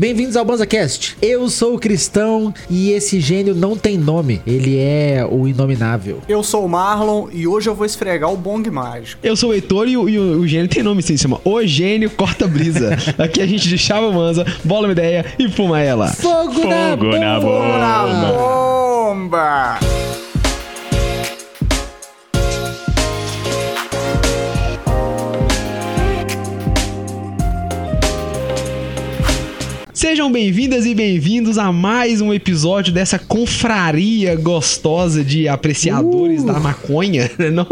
Bem-vindos ao BanzaCast. Eu sou o Cristão e esse gênio não tem nome. Ele é o inominável. Eu sou o Marlon e hoje eu vou esfregar o bong mágico. Eu sou o Heitor e o, e o- o gênio tem nome sim, se chama O Gênio Corta Brisa. Aqui a gente deixava a manza, bola uma ideia e fuma ela. Fogo, na Fogo na bomba! Na bomba! Sejam bem-vindas e bem-vindos a mais um episódio dessa confraria gostosa de apreciadores Uh. da maconha. Não,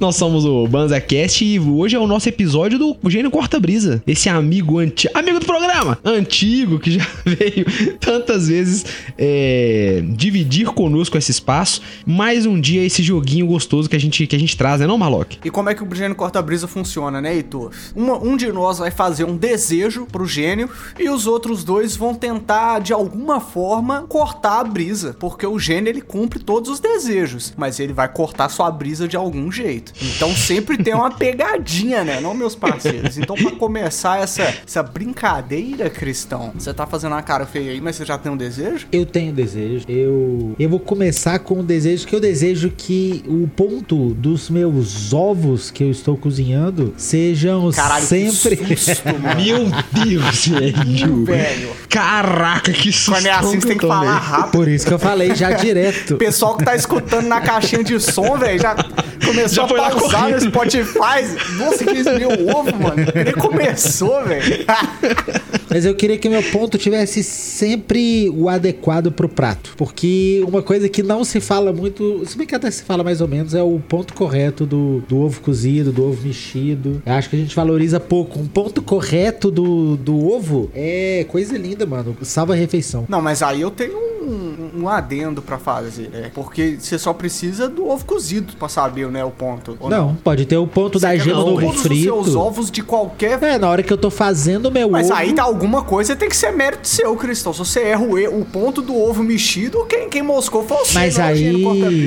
nós somos o BanzaCast e hoje é o nosso episódio do Gênio Corta Brisa. Esse amigo antigo, amigo do programa, antigo que já veio tantas vezes é, dividir conosco esse espaço. Mais um dia esse joguinho gostoso que a gente, que a gente traz, né, não, Marlock? E como é que o gênio corta-brisa funciona, né, Heitor? Uma- um de nós vai fazer um desejo pro gênio e os outros dois vão tentar, de alguma forma, cortar a brisa. Porque o gênio, ele cumpre todos os desejos, mas ele vai cortar sua brisa de algum jeito. Então sempre tem uma pegadinha, né, não, meus parceiros? Então, pra começar essa, essa brincadeira, Cristão, você tá fazendo uma cara feia aí, mas você já tem um desejo? Eu tenho desejo. Eu, eu vou começar com o desejo que eu desejo que o ponto dos meus ovos que eu estou cozinhando sejam Caralho, sempre. que susto. Meu Deus, velho. Velho. Caraca, que susto. Quando é assim, você tem que falar rápido. Por isso que eu falei já direto. O pessoal que tá escutando na caixinha de som, velho, já começou Já foi lá a pausar no. Spotify. Nossa, que meu ovo, mano. Nem começou, velho. Mas eu queria que meu ponto tivesse sempre o adequado pro prato. Porque uma coisa que não se fala muito, se bem que até se fala mais ou menos, é o ponto correto do, do ovo cozido, do ovo mexido. Eu acho que a gente valoriza pouco. Um ponto correto do, do ovo é coisa linda, mano. Salva a refeição. Não, mas aí eu tenho um, um adendo pra fazer, né? Porque você só precisa do ovo cozido pra saber, né, o ponto. ou Não, pode ter o ponto da Você quer gema do ovo todos os seus frito. ovos de qualquer... É, na hora que eu tô fazendo o meu Mas ovo. aí tá alguma coisa tem que ser mérito seu, Cristão. Se você erra o, e- o ponto do ovo mexido, quem, quem moscou foi você. Mas não é o aí-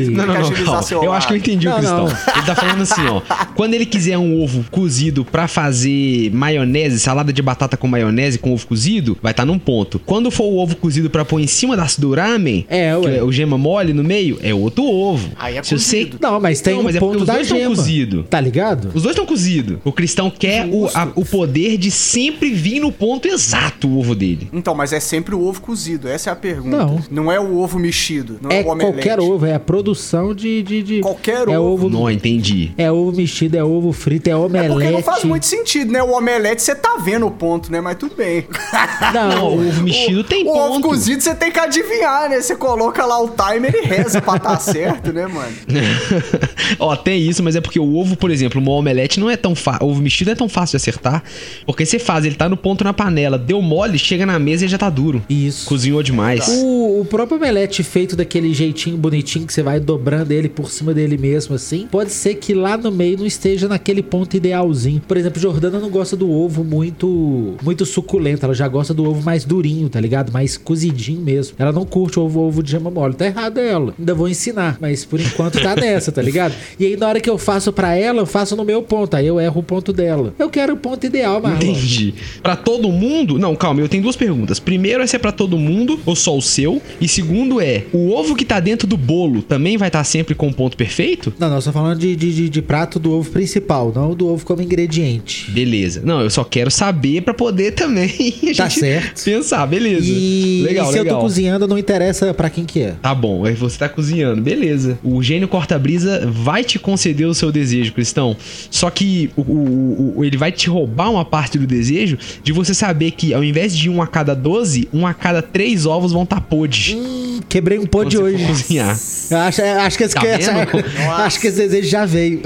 Não, não, não, Eu acho que eu entendi Não, o Cristão. não. Ele tá falando assim, ó. Quando ele quiser um ovo cozido pra fazer maionese, salada de batata com maionese com ovo cozido, vai estar num ponto. Quando for o ovo cozido pra pôr em cima da, do ramen, É, é o gema mole no meio, é outro ovo. Aí é Se você... cozido. Não, mas tem Não, um mas é porque ponto os da dois tão gema. cozido. Tá ligado? Os dois estão cozidos. O cristão quer o, a- o poder de sempre vir no ponto exato o ovo dele. Então, mas é sempre o ovo cozido, essa é a pergunta. Não. Não é o ovo mexido, não é, É o omelete. qualquer ovo, é a produção de. de, de- Qualquer é ovo. ovo. Não, entendi. É ovo mexido, é ovo frito, é É omelete. porque não faz muito sentido, né? O omelete você tá vendo o ponto, né? Mas tudo bem. Não, Não, o ovo mexido tem o ovo ponto. cozido você tem que adivinhar, né? Você coloca lá o timer e reza pra tá certo, né, mano? Ó, tem isso, mas é porque o ovo, por exemplo, uma omelete não é tão fácil. Ovo mexido não é tão fácil de acertar. Porque você faz, ele tá no ponto na panela, deu mole, chega na mesa e já tá duro. Isso. Cozinhou demais. O, o próprio omelete feito daquele jeitinho bonitinho que você vai dobrando ele por cima dele mesmo, assim, pode ser que lá no meio não esteja naquele ponto idealzinho. Por exemplo, Jordana não gosta do ovo muito muito suculento, ela já gosta do ovo mais durinho, tá ligado? Mais cozidinho mesmo. Ela não curte o ovo, ovo de gema mole. Tá errado ela. Ainda vou ensinar, mas por enquanto tá nessa, tá ligado? E aí na hora que eu faço pra ela, eu faço no meu ponto, aí eu erro o ponto dela. Eu quero o ponto ideal, Marlon. Entendi. Pra todo mundo? Não, calma, eu tenho duas perguntas. Primeiro é se é pra todo mundo ou só o seu. E segundo é, o ovo que tá dentro do bolo também vai estar sempre com o ponto perfeito? Não, não, tô falando de, de, de- de prato do ovo principal, não do ovo como ingrediente. Beleza. Não, eu só quero saber pra poder também Tá certo. pensar. Beleza. E, legal, e se eu legal. tô cozinhando, não interessa pra quem que é. Tá bom, aí você tá cozinhando, beleza. O gênio corta-brisa vai te conceder o seu desejo, Cristão. Só que o, o- o- ele vai te roubar uma parte do desejo de você saber que ao invés de um a cada 12, um a cada três ovos vão estar podre. Hum, quebrei um for hoje. cozinhar. Acho, acho que esse, Tá que essa- vendo? acho que esse desejo já veio.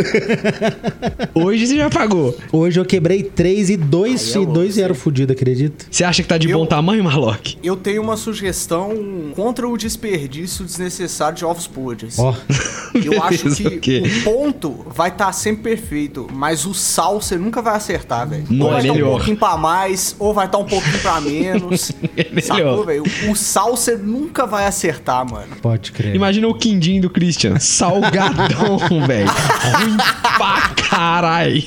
Hoje você já pagou. Hoje eu quebrei três e dois, Aí eu e dois vieram fudidos, acredita? Você acha que tá de Eu- bom tamanho, Marlock? Eu tenho uma sugestão contra o desperdício desnecessário de ovos podres. Ó, Eu acho que ok. o ponto vai estar sempre perfeito, mas o sal você nunca vai acertar, velho. Não, Ou vai é estar um melhor. pouquinho pra mais, ou vai estar um pouquinho pra menos. É. Sacou, velho? O sal você nunca vai acertar, mano. Pode crer. Imagina o quindim do Christian. Salgadão, velho. Ruim pra caralho.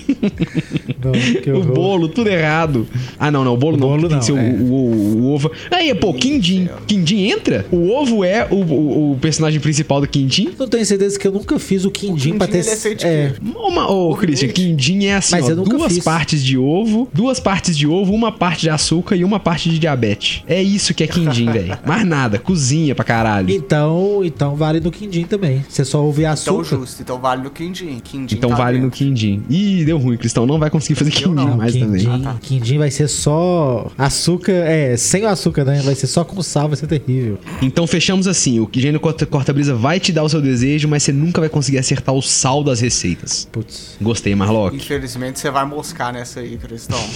Não, O bolo, tudo errado. Ah, não, não. O bolo O não. bolo tem não, que ser o, é. o, o- o ovo. Aí, pô, quindim. Quindim entra? O ovo é o, o, o personagem principal do quindim? Não tenho certeza que eu nunca fiz o quindim, O pra ter. é é? Uma, ô, Christian, quindim é assim, Mas ó, eu nunca duas fiz. partes de ovo, duas partes de ovo, uma parte de açúcar e uma parte de diabetes. É isso que é quindim, velho. Mais nada, cozinha pra caralho. Então, então vale no quindim também. Você só ouve Então açúcar. justo, então vale no quindim. quindim Então tá vale no dentro. quindim. Ih, deu ruim, Cristão. Não vai conseguir fazer quindim não. mais quindim, também. Ah, tá. quindim vai ser só açúcar, é, sem o açúcar, né? Vai ser só com sal, vai ser terrível. Então fechamos assim: o Gênio Corta- Corta-Brisa vai te dar o seu desejo, mas você nunca vai conseguir acertar o sal das receitas. Putz. Gostei, Marlock. Infelizmente você vai moscar nessa aí, Cristão.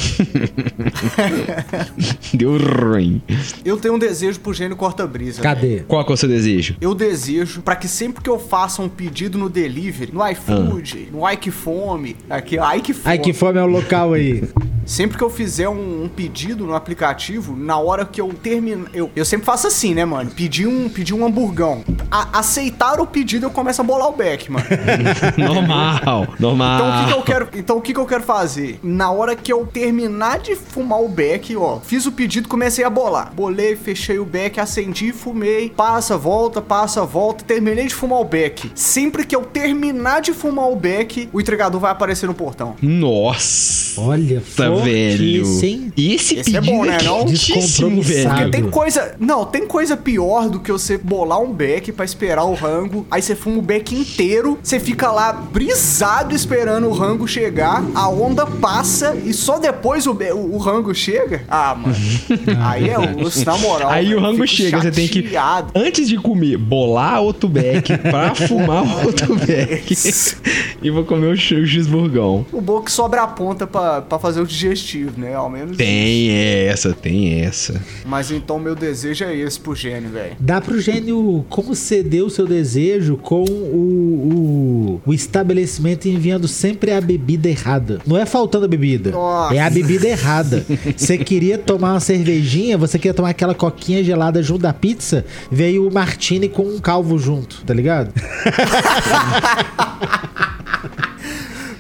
Deu ruim. Eu tenho um desejo pro gênio corta-brisa. Cadê? Qual que é o seu desejo? Eu desejo pra que sempre que eu faça um pedido no delivery, no iFood, no iKefome, aqui, ó, iKefome, Ai, que fome é o local aí. sempre que eu fizer um, um pedido no aplicativo, na hora que eu terminar, eu, eu sempre faço assim, né, mano? Pedir um, pedir um hamburgão. A- aceitar o pedido, eu começo a bolar o back, mano. normal, normal. Então o que, que eu quero, então o que, que eu quero fazer? Na hora que eu terminar de fumar o beck, ó, fiz o pedido, comecei a bolar. Bolei, fechei o beck, acendi, fumei, passa, volta, passa, volta, terminei de fumar o beck. Sempre que eu terminar de fumar o beck, o entregador vai aparecer no portão. Nossa, Olha, velho. forte, hein? Esse, Esse é bom, né, não? Descompromissado. velho. Tem coisa. Não, tem coisa pior do que você bolar um beck pra esperar o rango. Aí você fuma o beck inteiro. Você fica lá brisado esperando o rango chegar. A onda passa e só depois o, o, o rango chega. Ah, mano. Aí é osso, na moral. Aí velho, o rango chega, você tem que, chateado. antes de comer, bolar outro beck pra fumar outro beck. e vou comer o o cheeseburgão. O bom é que sobra a ponta pra, pra fazer o digestivo, né? Ao menos. isso. Tem essa, tem essa. Mas então meu desejo é esse pro gênio, velho. Dá pro gênio conceder o seu desejo com o, o, o estabelecimento enviando sempre a bebida errada. Não é faltando a bebida, Nossa. é a bebida errada. Você queria tomar uma cervejinha, você queria tomar aquela coquinha gelada junto da pizza, veio o martini com um calvo junto, tá ligado?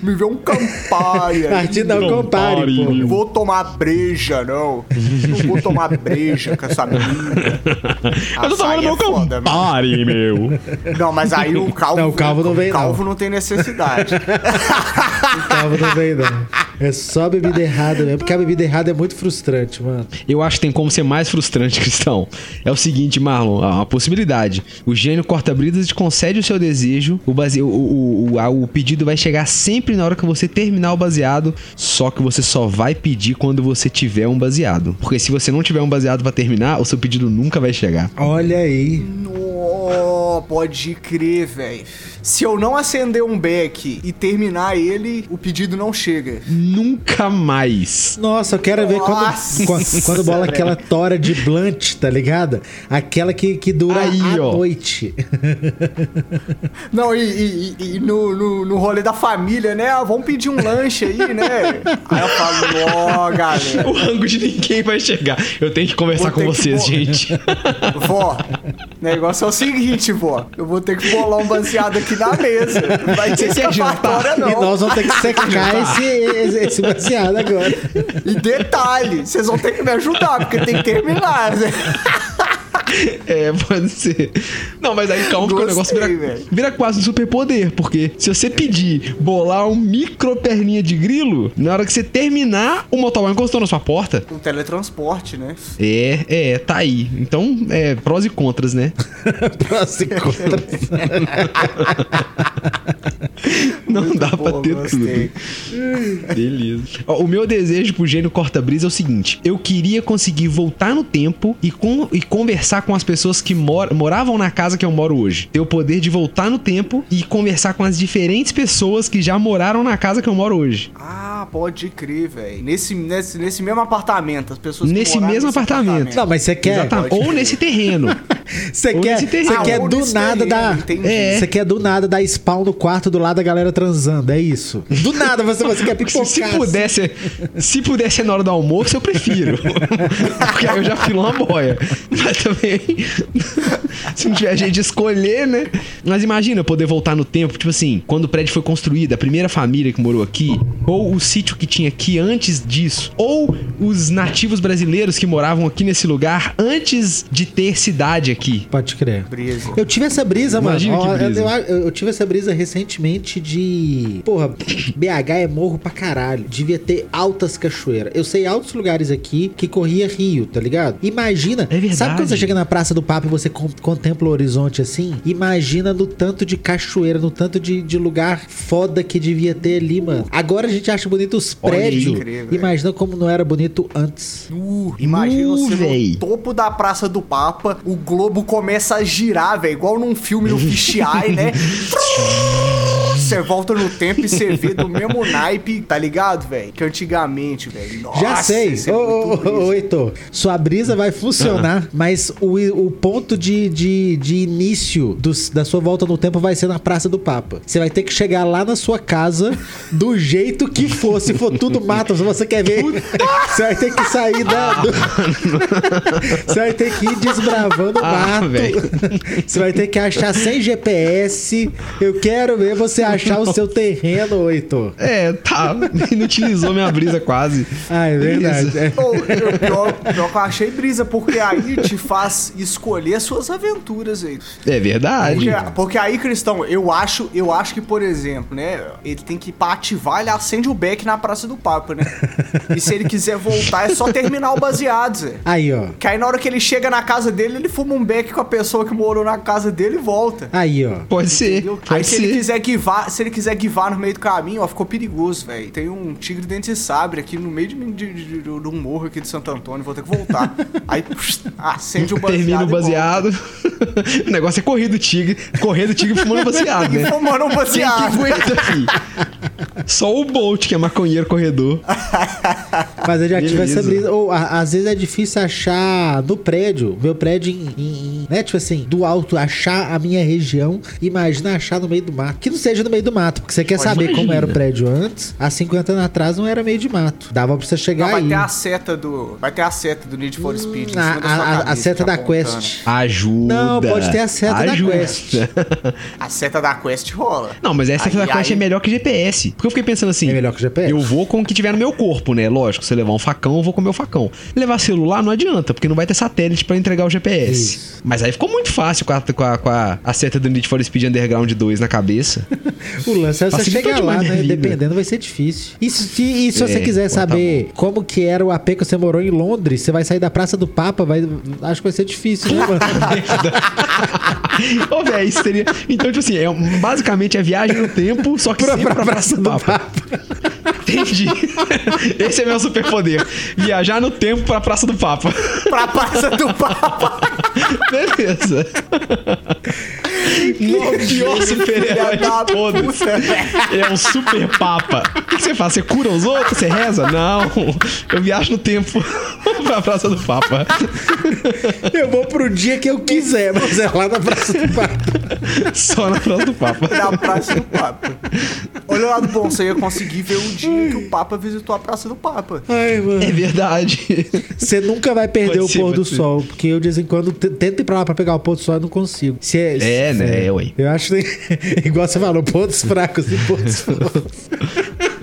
Me vê um Campari aí. Martini não Campari, pô. Não vou tomar breja, não. Não vou tomar breja com essa menina. Eu tô tomando meu foda, Campari, meu. meu. Não, mas aí o calvo. Não, o calvo não vem, O calvo não, tem necessidade. O calvo não vem, não. É só bebida errada mesmo, porque a bebida errada é muito frustrante, mano. Eu acho que tem como ser mais frustrante, Cristão. É o seguinte, Marlon, a, a possibilidade. O gênio corta-bridas te concede o seu desejo, o, base, o, o, o, o pedido vai chegar sempre na hora que você terminar o baseado, só que você só vai pedir quando você tiver um baseado. Porque se você não tiver um baseado pra terminar, o seu pedido nunca vai chegar. Olha aí. Pode crer, velho. Se eu não acender um beck e terminar ele, o pedido não chega. Nunca mais. Nossa, eu quero ver quando, Nossa, quando, quando bola aquela tora de blunt, tá ligado? Aquela que, que dura Aí, a ó. noite. Não, e, e- e- no, no, no rolê da família, né? Ah, vamos pedir um lanche aí, né? Aí eu falo, ó, galera. O rango de ninguém vai chegar. Eu tenho que conversar Vou com que vocês, pôr- gente. Vó, negócio é o seguinte, vó. Eu vou ter que bolar um baseado aqui na mesa. Não vai ter quer escapatória, E não. nós vamos ter que secar esse, esse, esse baseado agora. E detalhe, vocês vão ter que me ajudar, porque tem que terminar, né? É, pode ser. Não, mas aí calma, porque o negócio vira, vira quase um superpoder. Porque se você pedir bolar um micro perninha de grilo, na hora que você terminar, o motoboy encostou na sua porta. Um teletransporte, né? É, é, tá aí. Então, é, prós e contras, né? Próximo contra. Não dá pra Pô, ter gostei. tudo. Beleza. Ó, o meu desejo pro gênio corta-brisa é o seguinte: eu queria conseguir voltar no tempo e, con- e conversar com as pessoas que mor- moravam na casa que eu moro hoje. Ter o poder de voltar no tempo e conversar com as diferentes pessoas que já moraram na casa que eu moro hoje. Ah, pode crer, velho. Nesse, nesse, nesse mesmo apartamento, as pessoas Nesse mesmo apartamento. Não, mas você quer. Ou nesse terreno. Você quer, nesse terreno. você quer Ah, ou do nesse nada terreno, dar. entendi. É. Você quer do nada dar spawn no quarto do lado da galera transando, é isso. Do nada você, você quer pipocar. Se, se assim. pudesse, se pudesse ser na hora do almoço, eu prefiro. Porque aí eu já filo uma boia. Mas também, se não tiver gente de escolher, né? Mas imagina eu poder voltar no tempo, tipo assim, quando o prédio foi construído, a primeira família que morou aqui, ou o sítio que tinha aqui antes disso, ou os nativos brasileiros que moravam aqui nesse lugar antes de ter cidade aqui. Pode crer. Brisa. Eu tive essa brisa, mano. Imagina que Ó, brisa. Eu, eu- eu tive essa brisa recentemente de. Porra, BH é morro pra caralho. Devia ter altas cachoeiras. Eu sei altos lugares aqui que corria rio, tá ligado? Imagina. É verdade. Sabe quando você chega na Praça do Papo e você con- contempla o horizonte assim? Imagina no tanto de cachoeira, no tanto de, de lugar foda que devia ter ali, mano. Agora a gente acha bonito os prédios. Incrível. Imagina como não era bonito antes. Uh, imagina Uh, você véi. no topo da Praça do Papa, o globo começa a girar, velho, igual num filme no Fisheye, né? Você volta no tempo e você vê do mesmo naipe, tá ligado, velho? Que antigamente, velho. Já sei. é Ô, ô, ô, Heitor, sua brisa vai funcionar, mas o, o ponto de, de, de início dos- da sua volta no tempo vai ser na Praça do Papa. Você vai ter que chegar lá na sua casa do jeito que for. Se for tudo mato, se você quer ver, você vai ter que sair da. do- Você vai ter que ir desbravando o Ah, mato. velho. Você vai ter que achar sem GPS. Eu quero ver você achar o seu terreno, Heitor. É, tá. Inutilizou minha brisa quase. Ah, é verdade. É. Eu- pior, pior que eu achei brisa, porque aí te faz escolher suas aventuras, aí. É verdade. Porque, porque aí, Cristão, eu acho, eu acho que, por exemplo, né? Ele tem que ir pra ativar, ele acende o beck na Praça do Papa, né? E se ele quiser voltar, é só terminar o baseado, Zé. Aí, ó. Que aí na hora que ele chega na casa dele, ele fuma um beck com a pessoa que morou na casa dele e volta. Aí, ó. Pode ser. Pode Aí se ele ser. quiser guivar, se ele quiser guivar no meio do caminho, ó, ficou perigoso, velho. Tem um tigre dente de sabre aqui no meio de, de, de- de- de um morro aqui de Santo Antônio, vou ter que voltar. aí acende o baseado. Termina o baseado. o negócio é correr do tigre. Correr do tigre fumando baseado, E né? fumando um Quem que baseado. aguenta, fi? Só o Bolt, que é maconheiro corredor. Mas eu já tive Beleza. essa brisa. Ou a- às vezes é difícil achar no prédio, meu prédio em, em- né? Tipo assim, do alto, achar a minha região. Imagina achar no meio do mato. Que não seja no meio do mato, porque você quer Pô, saber como imagina. era o prédio antes. Há 50 anos atrás não era meio de mato. Dava pra você chegar Não, vai aí. ter a seta do. Vai ter a seta do Need for Speed. em a, da a- a- seta te da apontando. Quest. Ajuda. Não, pode ter a seta da Ajuda. Quest. A seta da Quest rola. Não, mas essa Aí- da Quest aí- é melhor que GPS. Porque eu fiquei pensando assim. É melhor que o GPS? Eu vou com o que tiver no meu corpo, né? Lógico, se eu levar um facão, eu vou com o meu facão. Levar celular não adianta, porque não vai ter satélite pra entregar o GPS. Isso. Mas aí ficou muito fácil com a, com a, com a, a seta do Need for Speed Underground 2 na cabeça. O lance é você chegar lá, né? Dependendo, vai ser difícil. E se, e se você É, quiser pô, tá saber como que era o AP que você morou em Londres, você vai sair da Praça do Papa, vai, acho que vai ser difícil, né, mano? Ô, velho, isso seria. Então, tipo assim, é, basicamente é viagem no tempo, só que Pra- sempre pra pra Praça do Papa. Entendi. Esse é meu superpoder. Viajar no tempo pra Praça do Papa. Pra Praça do Papa. Beleza. No pior super-herói de todos. É um super papa. O que você faz? Você cura os outros? Você reza? Não. Eu viajo no tempo pra Praça do Papa. Eu vou pro dia que eu quiser, mas é lá na Praça do Papa. Só na Praça do Papa. Da Praça do Papa. Olha o lado bom, você ia conseguir ver o dia que o Papa visitou a Praça do Papa. Ai, mano. É verdade. Você nunca vai perder Pode o ser, pôr do ser. sol, porque eu de vez em quando tento ir pra lá pra pegar o pôr do sol e não consigo. Se É, né? É, ué. Eu acho que, igual você falou, pontos fracos e pontos fortes.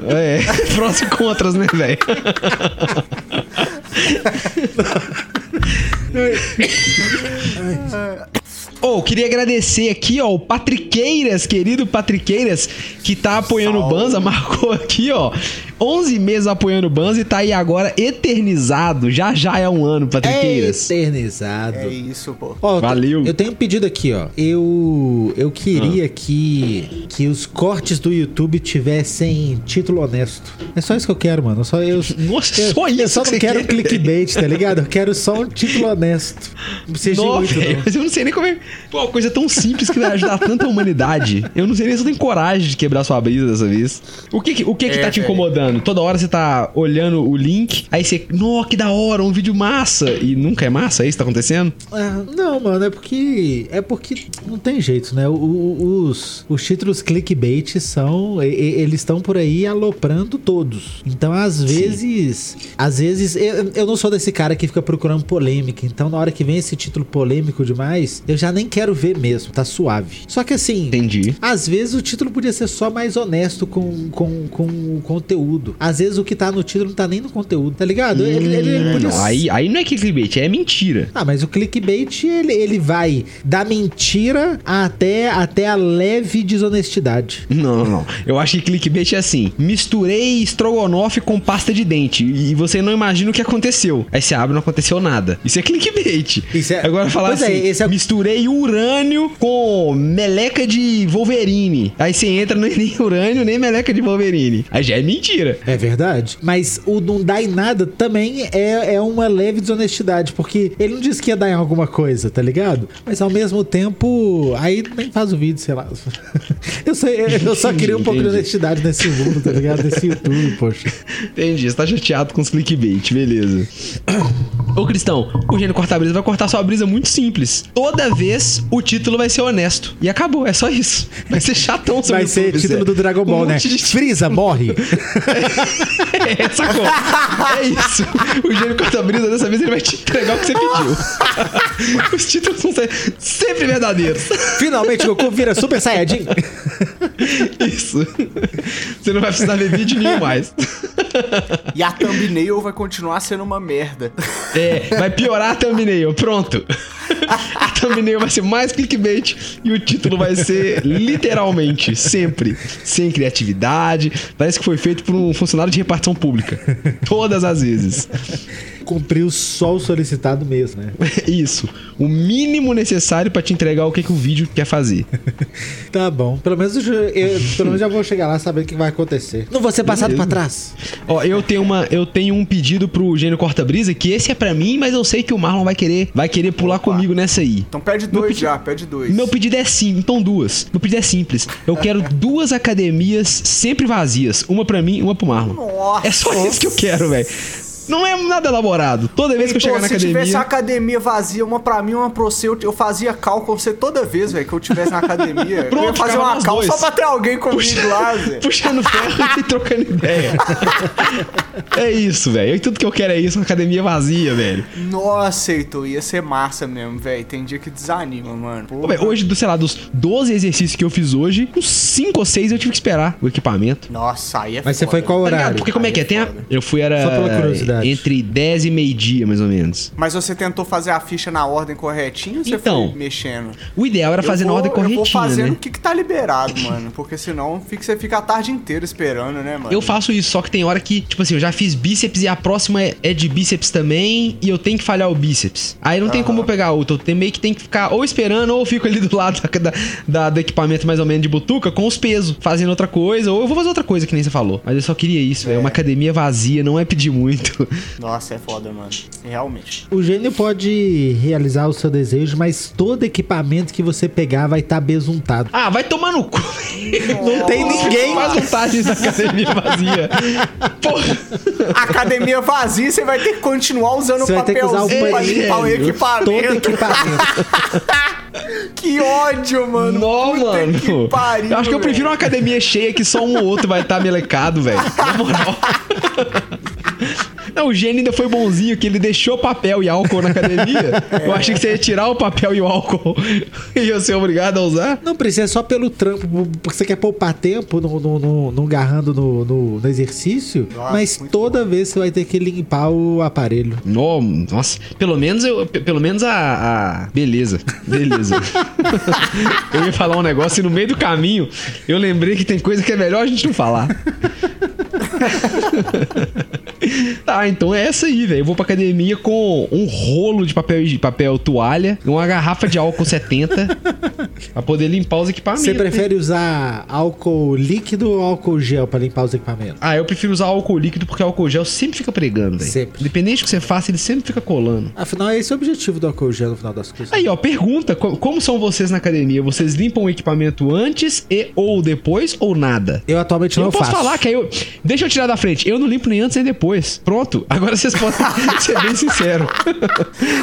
É, prós e contras, né, velho? Oh, queria agradecer aqui, ó, o Patriqueiras, querido Patriqueiras, que tá apoiando o Banza, marcou aqui, ó, 11 meses apoiando o Banza e tá aí agora eternizado. Já já é um ano, Patriqueiras. Eternizado. É isso, pô. Ó, Valeu. Eu tenho um pedido aqui, ó. Eu eu queria Ah. que que os cortes do YouTube tivessem título honesto. É só isso que eu quero, mano. Só eu Nossa, eu, só Eu isso só que não quero quer? clickbait, tá ligado? Eu quero só um título honesto. Não precisa de Nossa, muito, não. mas eu não sei nem como é. Pô, uma coisa tão simples que vai ajudar tanta humanidade. Eu não sei nem se eu tenho coragem de quebrar sua brisa dessa vez. O que que- o que, que É, tá te incomodando? Toda hora você tá olhando o link, aí você, nó, que da hora, um vídeo massa. E nunca é massa, é isso que tá acontecendo? Ah, não, mano, é porque. É porque não tem jeito, né? O- o- os, os títulos clickbait são. e- Eles estão por aí aloprando todos. Então, às vezes. Às vezes. Eu, eu não sou desse cara que fica procurando polêmica. Então, na hora que vem esse título polêmico demais, eu já nem quero ver mesmo. Tá suave. Só que assim. Entendi. Às vezes o título podia ser só mais honesto com, com, com o conteúdo. Às vezes o que tá no título não tá nem no conteúdo, tá ligado? Ele, ele Hum, podia não, aí, aí não é clickbait, é mentira. ah, mas o clickbait, ele, ele vai da mentira até, até a leve desonestidade. Não, não, não. Eu acho que clickbait é assim: misturei estrogonofe com pasta de dente e você não imagina o que aconteceu. Aí você abre e não aconteceu nada. Isso é clickbait. Isso é- Agora falar Pois é, assim: é- misturei urânio com meleca de Wolverine. Aí você entra nem urânio nem meleca de Wolverine. Aí já é mentira. É verdade. Mas o não dá em nada também é, é uma leve desonestidade, porque ele não disse que ia dar em alguma coisa, tá ligado? Mas ao mesmo tempo, aí nem faz o vídeo, sei lá. Eu, sei, eu só queria um pouco de honestidade nesse mundo, tá ligado? Nesse YouTube, poxa. Entendi, você tá chateado com os clickbait, beleza. Ô Cristão, o gênio corta brisa vai cortar sua brisa muito simples. Toda vez o título vai ser honesto. E acabou, é só isso. Vai ser chatão seu Vai ser título do Dragon Um Ball, né? monte de Frieza, morre. É, sacou? É isso. O gênio corta brisa, dessa vez ele vai te entregar o que você pediu. Os títulos vão ser sempre verdadeiros. Finalmente o Goku vira Super Saiyajin. Isso. Você não vai precisar ver vídeo nenhum mais. E a thumbnail vai continuar sendo uma merda. É, vai piorar a thumbnail. Pronto. A thumbnail vai ser mais clickbait e o título vai ser literalmente, sempre, sem criatividade. Parece que foi feito por um funcionário de repartição pública. Todas as vezes. Cumpriu só o solicitado mesmo, né? Isso. O mínimo necessário pra te entregar o que, que o vídeo quer fazer. Tá bom. Pelo menos eu, já- eu- pelo menos já vou chegar lá sabendo o que vai acontecer. Não vou ser passado pra trás. Ó, eu tenho uma, eu tenho um pedido pro Gênio Corta Brisa que esse é pra mim, mas eu sei que o Marlon vai querer, vai querer pular comigo nessa aí. Então pede dois já, pede dois. Meu pedido é simples, então duas. Meu pedido é simples. Eu quero duas academias sempre vazias, uma pra mim, uma pro Marlon. Nossa. É só isso que eu quero, velho. Não é nada elaborado. Toda vez que eu Então, chegar na se tivesse academia, uma academia vazia, uma pra mim, uma pra você, eu, eu fazia cal com você toda vez, velho, que eu tivesse na academia. eu ia Pronto, fazer uma cal dois. só pra ter alguém comigo lá, velho. puxando ferro e trocando ideia. é isso, velho. E Tudo que eu quero é isso, uma academia vazia, velho. Nossa, Heitor, ia ser massa mesmo, velho. Tem dia que desanima, mano. Ô, velho, Hoje, do, sei lá, dos 12 exercícios que eu fiz hoje, uns 5 ou 6 eu tive que esperar o equipamento. Nossa, aí é Mas você foda. foi qual Tá horário? Porque como é que é? Tem a... Eu fui, era Só pela curiosidade. Entre 10 e meio-dia, mais ou menos. Mas você tentou fazer a ficha na ordem corretinha ou você Então, foi mexendo? O ideal era fazer Eu na vou- ordem Eu vou corretinha, fazendo né? o que, que tá liberado, mano. Porque senão fica, você fica a tarde inteira esperando, né, mano? Eu faço isso, só que tem hora que, tipo assim, eu já fiz bíceps e a próxima é, é de bíceps também e eu tenho que falhar o bíceps. Aí não tem como eu pegar outro, eu tenho meio que tem que ficar ou esperando ou eu fico ali do lado da, da- do equipamento mais ou menos de butuca com os pesos, fazendo outra coisa, ou eu vou fazer outra coisa que nem você falou. Mas eu só queria isso, é uma academia vazia, não é pedir muito. Nossa, é foda, mano. Realmente. O gênio pode realizar o seu desejo, mas todo equipamento que você pegar vai estar besuntado. Ah, vai tomar no cu. Não tem ninguém. Faz vantagens da academia vazia. Porra. Academia vazia, você vai ter que continuar usando Você o vai ter que usar o papelzinho pra limpar o todo equipamento. equipamento. que ódio, mano. Não, Puta mano. Que pariu, eu acho que eu prefiro velho. uma academia cheia que só um ou outro vai estar melecado, velho. Na moral. Não, o Gênio ainda foi bonzinho, que ele deixou papel e álcool na academia. Eu achei que você ia tirar o papel e o álcool e ia ser obrigado a usar. Não precisa, é só pelo trampo, porque você quer poupar tempo no, no, no, no garrando no, no, no exercício, Nossa, mas toda vez você vai ter que limpar o aparelho. No- nossa, pelo menos eu, pe- pelo menos a, a- beleza, beleza. eu ia falar um negócio e no meio do caminho eu lembrei que tem coisa que é melhor a gente não falar. Tá, então é essa aí, velho. Eu vou pra academia com um rolo de papel de papel toalha, uma garrafa de álcool 70 Pra poder limpar os equipamentos. Você prefere usar álcool líquido ou álcool gel pra limpar os equipamentos? Ah, eu prefiro usar álcool líquido porque álcool gel sempre fica pregando, velho. Sempre. Independente do que você faça, ele sempre fica colando. Afinal, esse é o objetivo do álcool gel no final das coisas. Aí, ó, pergunta: co- como são vocês na academia? Vocês limpam o equipamento antes e ou depois ou nada? Eu atualmente não eu posso faço. falar que aí eu. Deixa eu tirar da frente. Eu não limpo nem antes nem depois. Pronto. Agora vocês podem ser bem sinceros.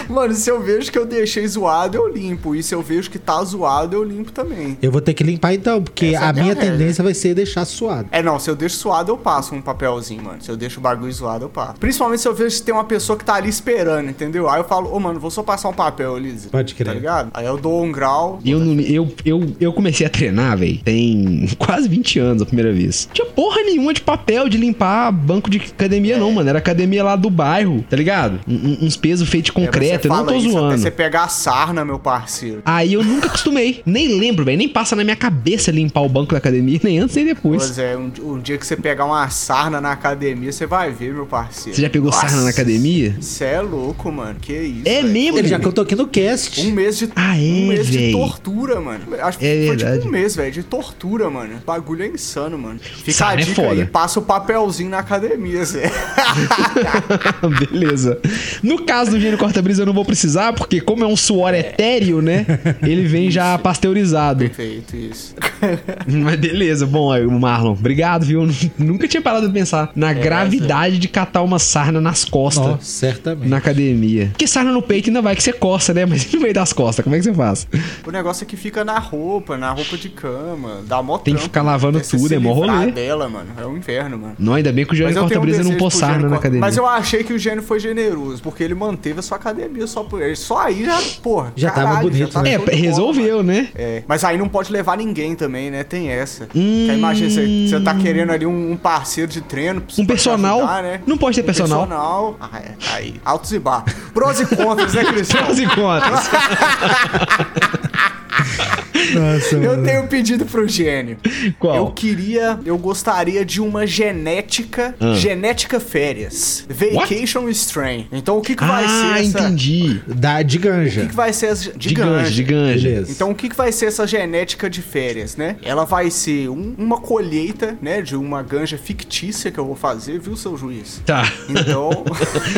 Mano, se eu vejo que eu deixei zoado, eu limpo. E se eu vejo que tá zoado, eu limpo também. Eu vou ter que limpar então, porque Essa é a a minha minha tendência vai ser deixar suado. É, não, se eu deixo suado, eu passo um papelzinho, mano. Se eu deixo o bagulho zoado, eu passo. Principalmente se eu vejo que tem uma pessoa que tá ali esperando, entendeu? Aí eu falo, ô, mano, vou só passar um papel, Elise. Pode crer. Tá ligado? Aí eu dou um grau. Eu, não, eu, eu, eu comecei a treinar, velho, tem quase 20 anos a primeira vez. Tinha porra nenhuma de papel de limpar banco de academia, não, mano. Era academia lá do bairro, tá ligado? Um- uns pesos feitos de É, concreto, você eu não tô isso Até zoando. você pegar a sarna, meu parceiro. Aí eu nunca acostumei. Nem lembro, velho. Nem passa na minha cabeça limpar o banco da academia, nem antes nem depois. Pois é, um, um dia que você pegar uma sarna na academia, você vai ver, meu parceiro. Você já pegou sarna na academia? Você é louco, mano. Que isso. É velho. mesmo? Ele já contou aqui no cast. Um mês de. Ah, é, um mês de tortura, mano. Acho que É foi verdade. tipo um mês, velho, de tortura, mano. O bagulho é insano, mano. Fica Sarna a é dica foda. aí, passa o papelzinho na academia, Zé. Beleza. No caso do gênio corta-brisa, eu não vou precisar, porque como é um suor etéreo, né? Ele vem já pasteurizado. Perfeito, isso. Mas beleza, bom, aí, Marlon, obrigado, viu? Nunca tinha parado de pensar na gravidade de catar uma sarna nas costas. Nossa, certamente. Na academia. Porque sarna no peito ainda vai que você coça, né? Mas no meio das costas, como é que você faz? O negócio é que fica na roupa, na roupa de cama. Dá mó Tem que ficar lavando você tudo, é mó rolê. dela, mano. É um inferno, mano. Não, ainda bem que o eu tenho um corta-brisa não pôs sarna na Corta- academia. Mas eu achei que o gênio foi generoso, porque ele manteve a sua academia só por ele. Só aí já, porra. Já tava caralho, bonito, tava né? É, resolveu, mano. Né? É, mas aí não pode levar ninguém também, né? Tem essa. Hum. Que imagina, você, você tá querendo ali um, um parceiro de treino. Um personal. ajudar, né? Não pode ter Um personal. personal. Ah, é. Aí, altos e baixos. Prós e contras, né, Cristiano? Prós e contras. Nossa, Eu mano. tenho um pedido pro gênio. Qual? Eu queria, eu gostaria de uma genética, Ah. genética férias. Vacation Strain. Então o que que vai Ah, ser essa... entendi. Da, de O que ganja. que vai ser essa... De, De ganja, de ganja. Beleza. Então o que, que vai ser essa genética de férias, né? Ela vai ser um- uma colheita, né, de uma ganja fictícia que eu vou fazer, viu, seu juiz? Tá. Então,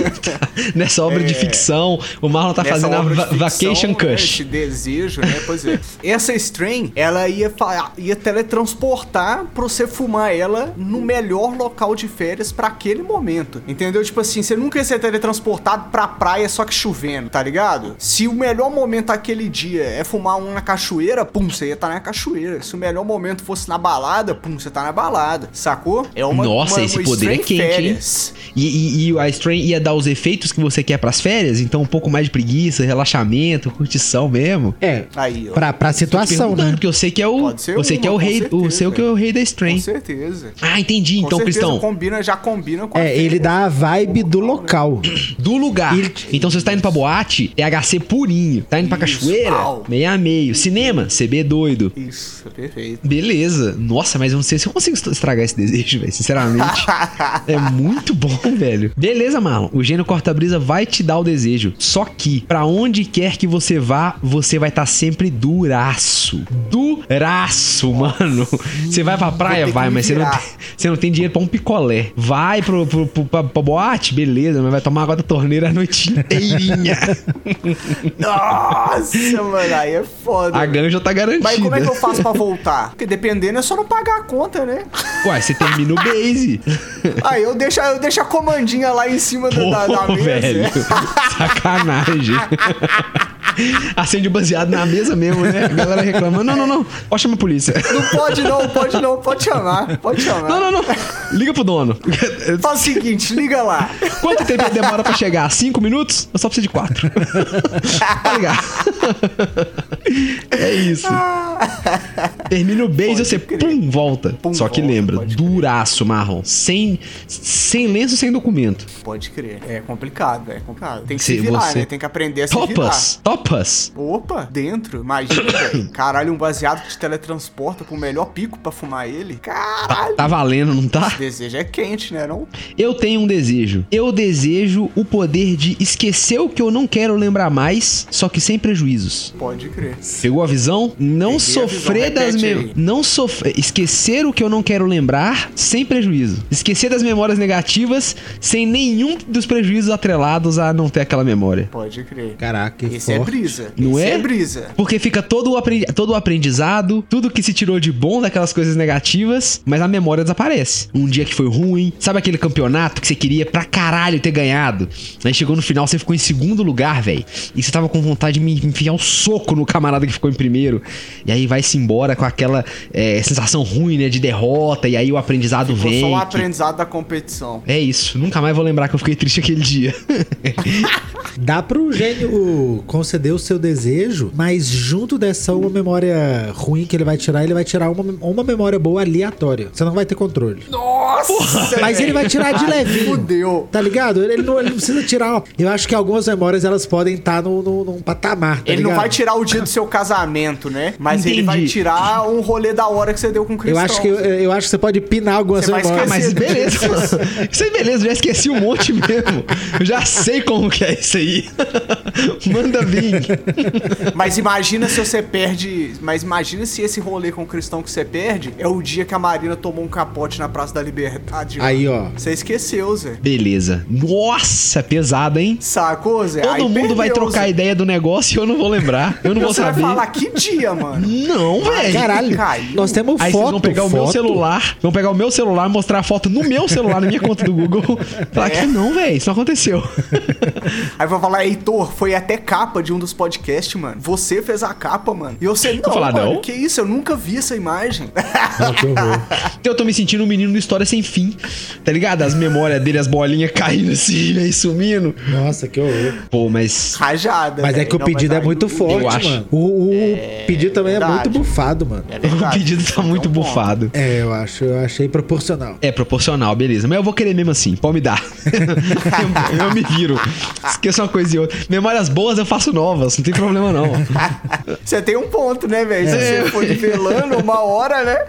Nessa obra de ficção, o Marlon tá É. nessa fazendo a va- ficção, Vacation né, Cush. esse desejo, né? Pois é. Essa strain, ela ia, ia teletransportar pra você fumar ela no melhor local de férias pra aquele momento. Entendeu? Tipo assim, você nunca ia ser teletransportado pra praia só que chovendo, tá ligado? Se o melhor momento aquele dia é fumar um na cachoeira, pum, você ia estar na cachoeira. Se o melhor momento fosse na balada, pum, você tá na balada. Sacou? É uma Nossa, uma- esse uma poder é quente, hein? férias. E, e, e a Strain ia dar os efeitos que você quer pras férias, então um pouco mais de preguiça, relaxamento, curtição mesmo. É, Aí, ó. pra, pra situação, Perguntando, né? Porque eu sei que é o. Pode ser Você uma, que é o rei. O certeza. seu que é o rei da Strain. Com certeza. Ah, entendi. Com Então, certeza Cristão, combina, já combina com a É, ele dá a vibe do local. do lugar. Ele- Então, se você tá indo pra boate, THC purinho. Tá indo pra Isso, cachoeira, pau. meio a meio. Cinema, CB doido. Isso, perfeito. Beleza. Nossa, mas eu não sei se eu consigo estragar esse desejo, velho. Sinceramente. é muito bom, velho. Beleza, Marlon. O gênio corta-brisa vai te dar o desejo. Só que, pra onde quer que você vá, você vai estar sempre duraço. Duraço, mano. Você vai pra praia? Vai, mas você não, tem, você não tem dinheiro pra um picolé. Vai pro, pro, pro, pra, pra boate? Beleza, mas vai tomar água da torneira a noite inteirinha. Nossa, mano, aí é foda. a ganja tá garantida. Mas como é que eu faço pra voltar? Porque dependendo é só não pagar a conta, né? Ué, você termina o base. Aí eu deixo, eu deixo a comandinha lá em cima do- da, da Pô, mesa. velho. Sacanagem. Acende o baseado na mesa mesmo, né? A galera reclama. Não, não, não. Pode chamar a polícia. Não pode não, pode não, pode chamar, pode chamar. Não, não, não. Liga pro dono. Faz o seguinte, liga lá. Quanto tempo demora pra chegar? Cinco minutos? Eu só preciso de quatro. Tá ligado? É isso. Termina o e você pum, volta. Pum, Só que volta, lembra, pode crer. duraço, marrom. Sem, sem lenço, sem documento. Pode crer. É complicado, é complicado. Tem que Se se virar, você- né? Tem que aprender a se virar. Topas? Opa, dentro. Imagina, velho. Caralho, um baseado que te teletransporta pro melhor pico pra fumar ele. Caralho. Tá valendo, não tá? O desejo é quente, né? Não? Eu tenho um desejo. Eu desejo o poder de esquecer o que eu não quero lembrar mais, só que sem prejuízo. prejuízos. Pode crer. Pegou a visão? Não Peguei sofrer visão, das repete me... aí. não sofrer, esquecer o que eu não quero lembrar sem prejuízo. Esquecer das memórias negativas sem nenhum dos prejuízos atrelados a não ter aquela memória. Pode crer. Caraca, que Esse é forte. Brisa. Não Esse é? é brisa. Porque fica todo o, aprendi- todo o aprendizado, tudo que se tirou de bom daquelas coisas negativas, mas a memória desaparece. Um dia que foi ruim, sabe aquele campeonato que você queria pra caralho ter ganhado? Aí chegou no final, você ficou em segundo lugar, velho. E você tava com vontade de me enfiar um soco no camarada que ficou em primeiro. E aí vai-se embora com aquela é, sensação ruim, né, de derrota. E aí o aprendizado Foi vem. só que- aprendizado da competição. É isso, nunca mais vou lembrar que eu fiquei triste aquele dia. Dá pro gênio conceder o seu desejo, mas junto dessa uma memória ruim que ele vai tirar, ele vai tirar uma, uma memória boa aleatória. Você não vai ter controle. Nossa! Mas ele vai tirar de levinho. Fudeu. Tá ligado? Ele não, ele não precisa tirar. Eu acho que algumas memórias elas podem estar no, no, num patamar. Tá Ele não ligado? vai tirar o dia do seu casamento, né? Mas ele vai Entendi. tirar um rolê da hora que você deu com o Eu acho, que, eu, eu acho que você pode pinar algumas Você vai memórias. Ah, mas beleza. Isso aí, beleza, já esqueci um monte mesmo. Eu já sei como que é isso aí. Manda vir. Mas imagina se você perde. Mas imagina se esse rolê com o cristão que você perde é o dia que a Marina tomou um capote na Praça da Liberdade. Aí, ó. Você esqueceu, Zé. Beleza. Nossa, pesado, hein? Sacou, Zé? Todo Aí mundo vai trocar Zé. ideia do negócio e eu não vou lembrar. Eu não vou Você saber. vai falar que dia, mano? Não, velho. Caralho, caiu. nós temos Aí foto. vocês vão pegar o meu foto. celular, vão pegar o meu celular, mostrar a foto no meu celular, na minha conta do Google. Falar É. que não, velho, isso não aconteceu. Aí vai falar, Heitor, foi até capa de um dos podcasts, mano. Você fez a capa, mano. E você, não, falar, mano, não? que isso? Eu nunca vi essa imagem. Não, que horror. Então eu tô me sentindo um menino de história sem fim. Tá ligado? As memórias dele, as bolinhas caindo assim, aí sumindo. Nossa, que horror. Pô, mas. Rajada. Mas é velho. que o Não, pedido é muito o- forte, acho. mano. O, o pedido também é verdade. muito bufado, mano. É O pedido tá muito É um ponto. bufado. É, eu acho, eu achei proporcional. É proporcional, beleza. Mas eu vou querer mesmo assim, pode me dar. eu, eu me viro. Esqueça uma coisa e outra. Memórias boas eu faço novas, não tem problema não. Você tem um ponto, né, velho? Se É. você for nivelando uma hora, né?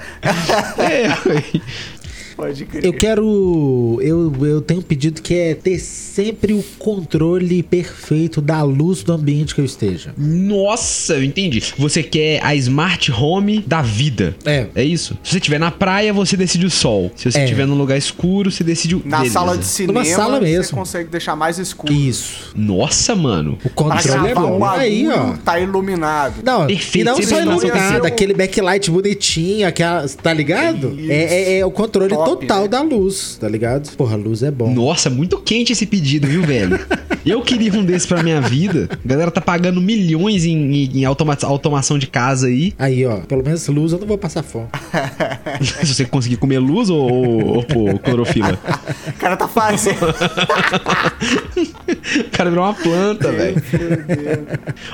É. Pode crer. Eu quero. Eu, eu tenho um pedido que é ter sempre o controle perfeito da luz do ambiente que eu esteja. Nossa, eu entendi. Você quer a smart home da vida. É. É isso? Se você estiver na praia, você decide o sol. Se você É. estiver num lugar escuro, você decide o. Na Beleza. sala de cinema, sala você mesmo. consegue deixar mais escuro. Isso. Nossa, mano. O Pra controle é um bom. bagulho, Aí, ó. tá iluminado. Não, Perfeito, e não só iluminado, aquele backlight bonitinho, aquela, tá ligado? Isso. É, é- é o controle Top, total né? da luz, tá ligado? Porra, a luz é bom. Nossa, muito quente esse pedido, viu, velho? Eu queria um desse pra minha vida. A galera tá pagando milhões em, em- em automa- automação de casa aí. Aí, ó, pelo menos luz eu não vou passar fome. Se você conseguir comer luz ou, ou, ou pô, clorofila. O cara tá fazendo. O cara virou uma planta, velho.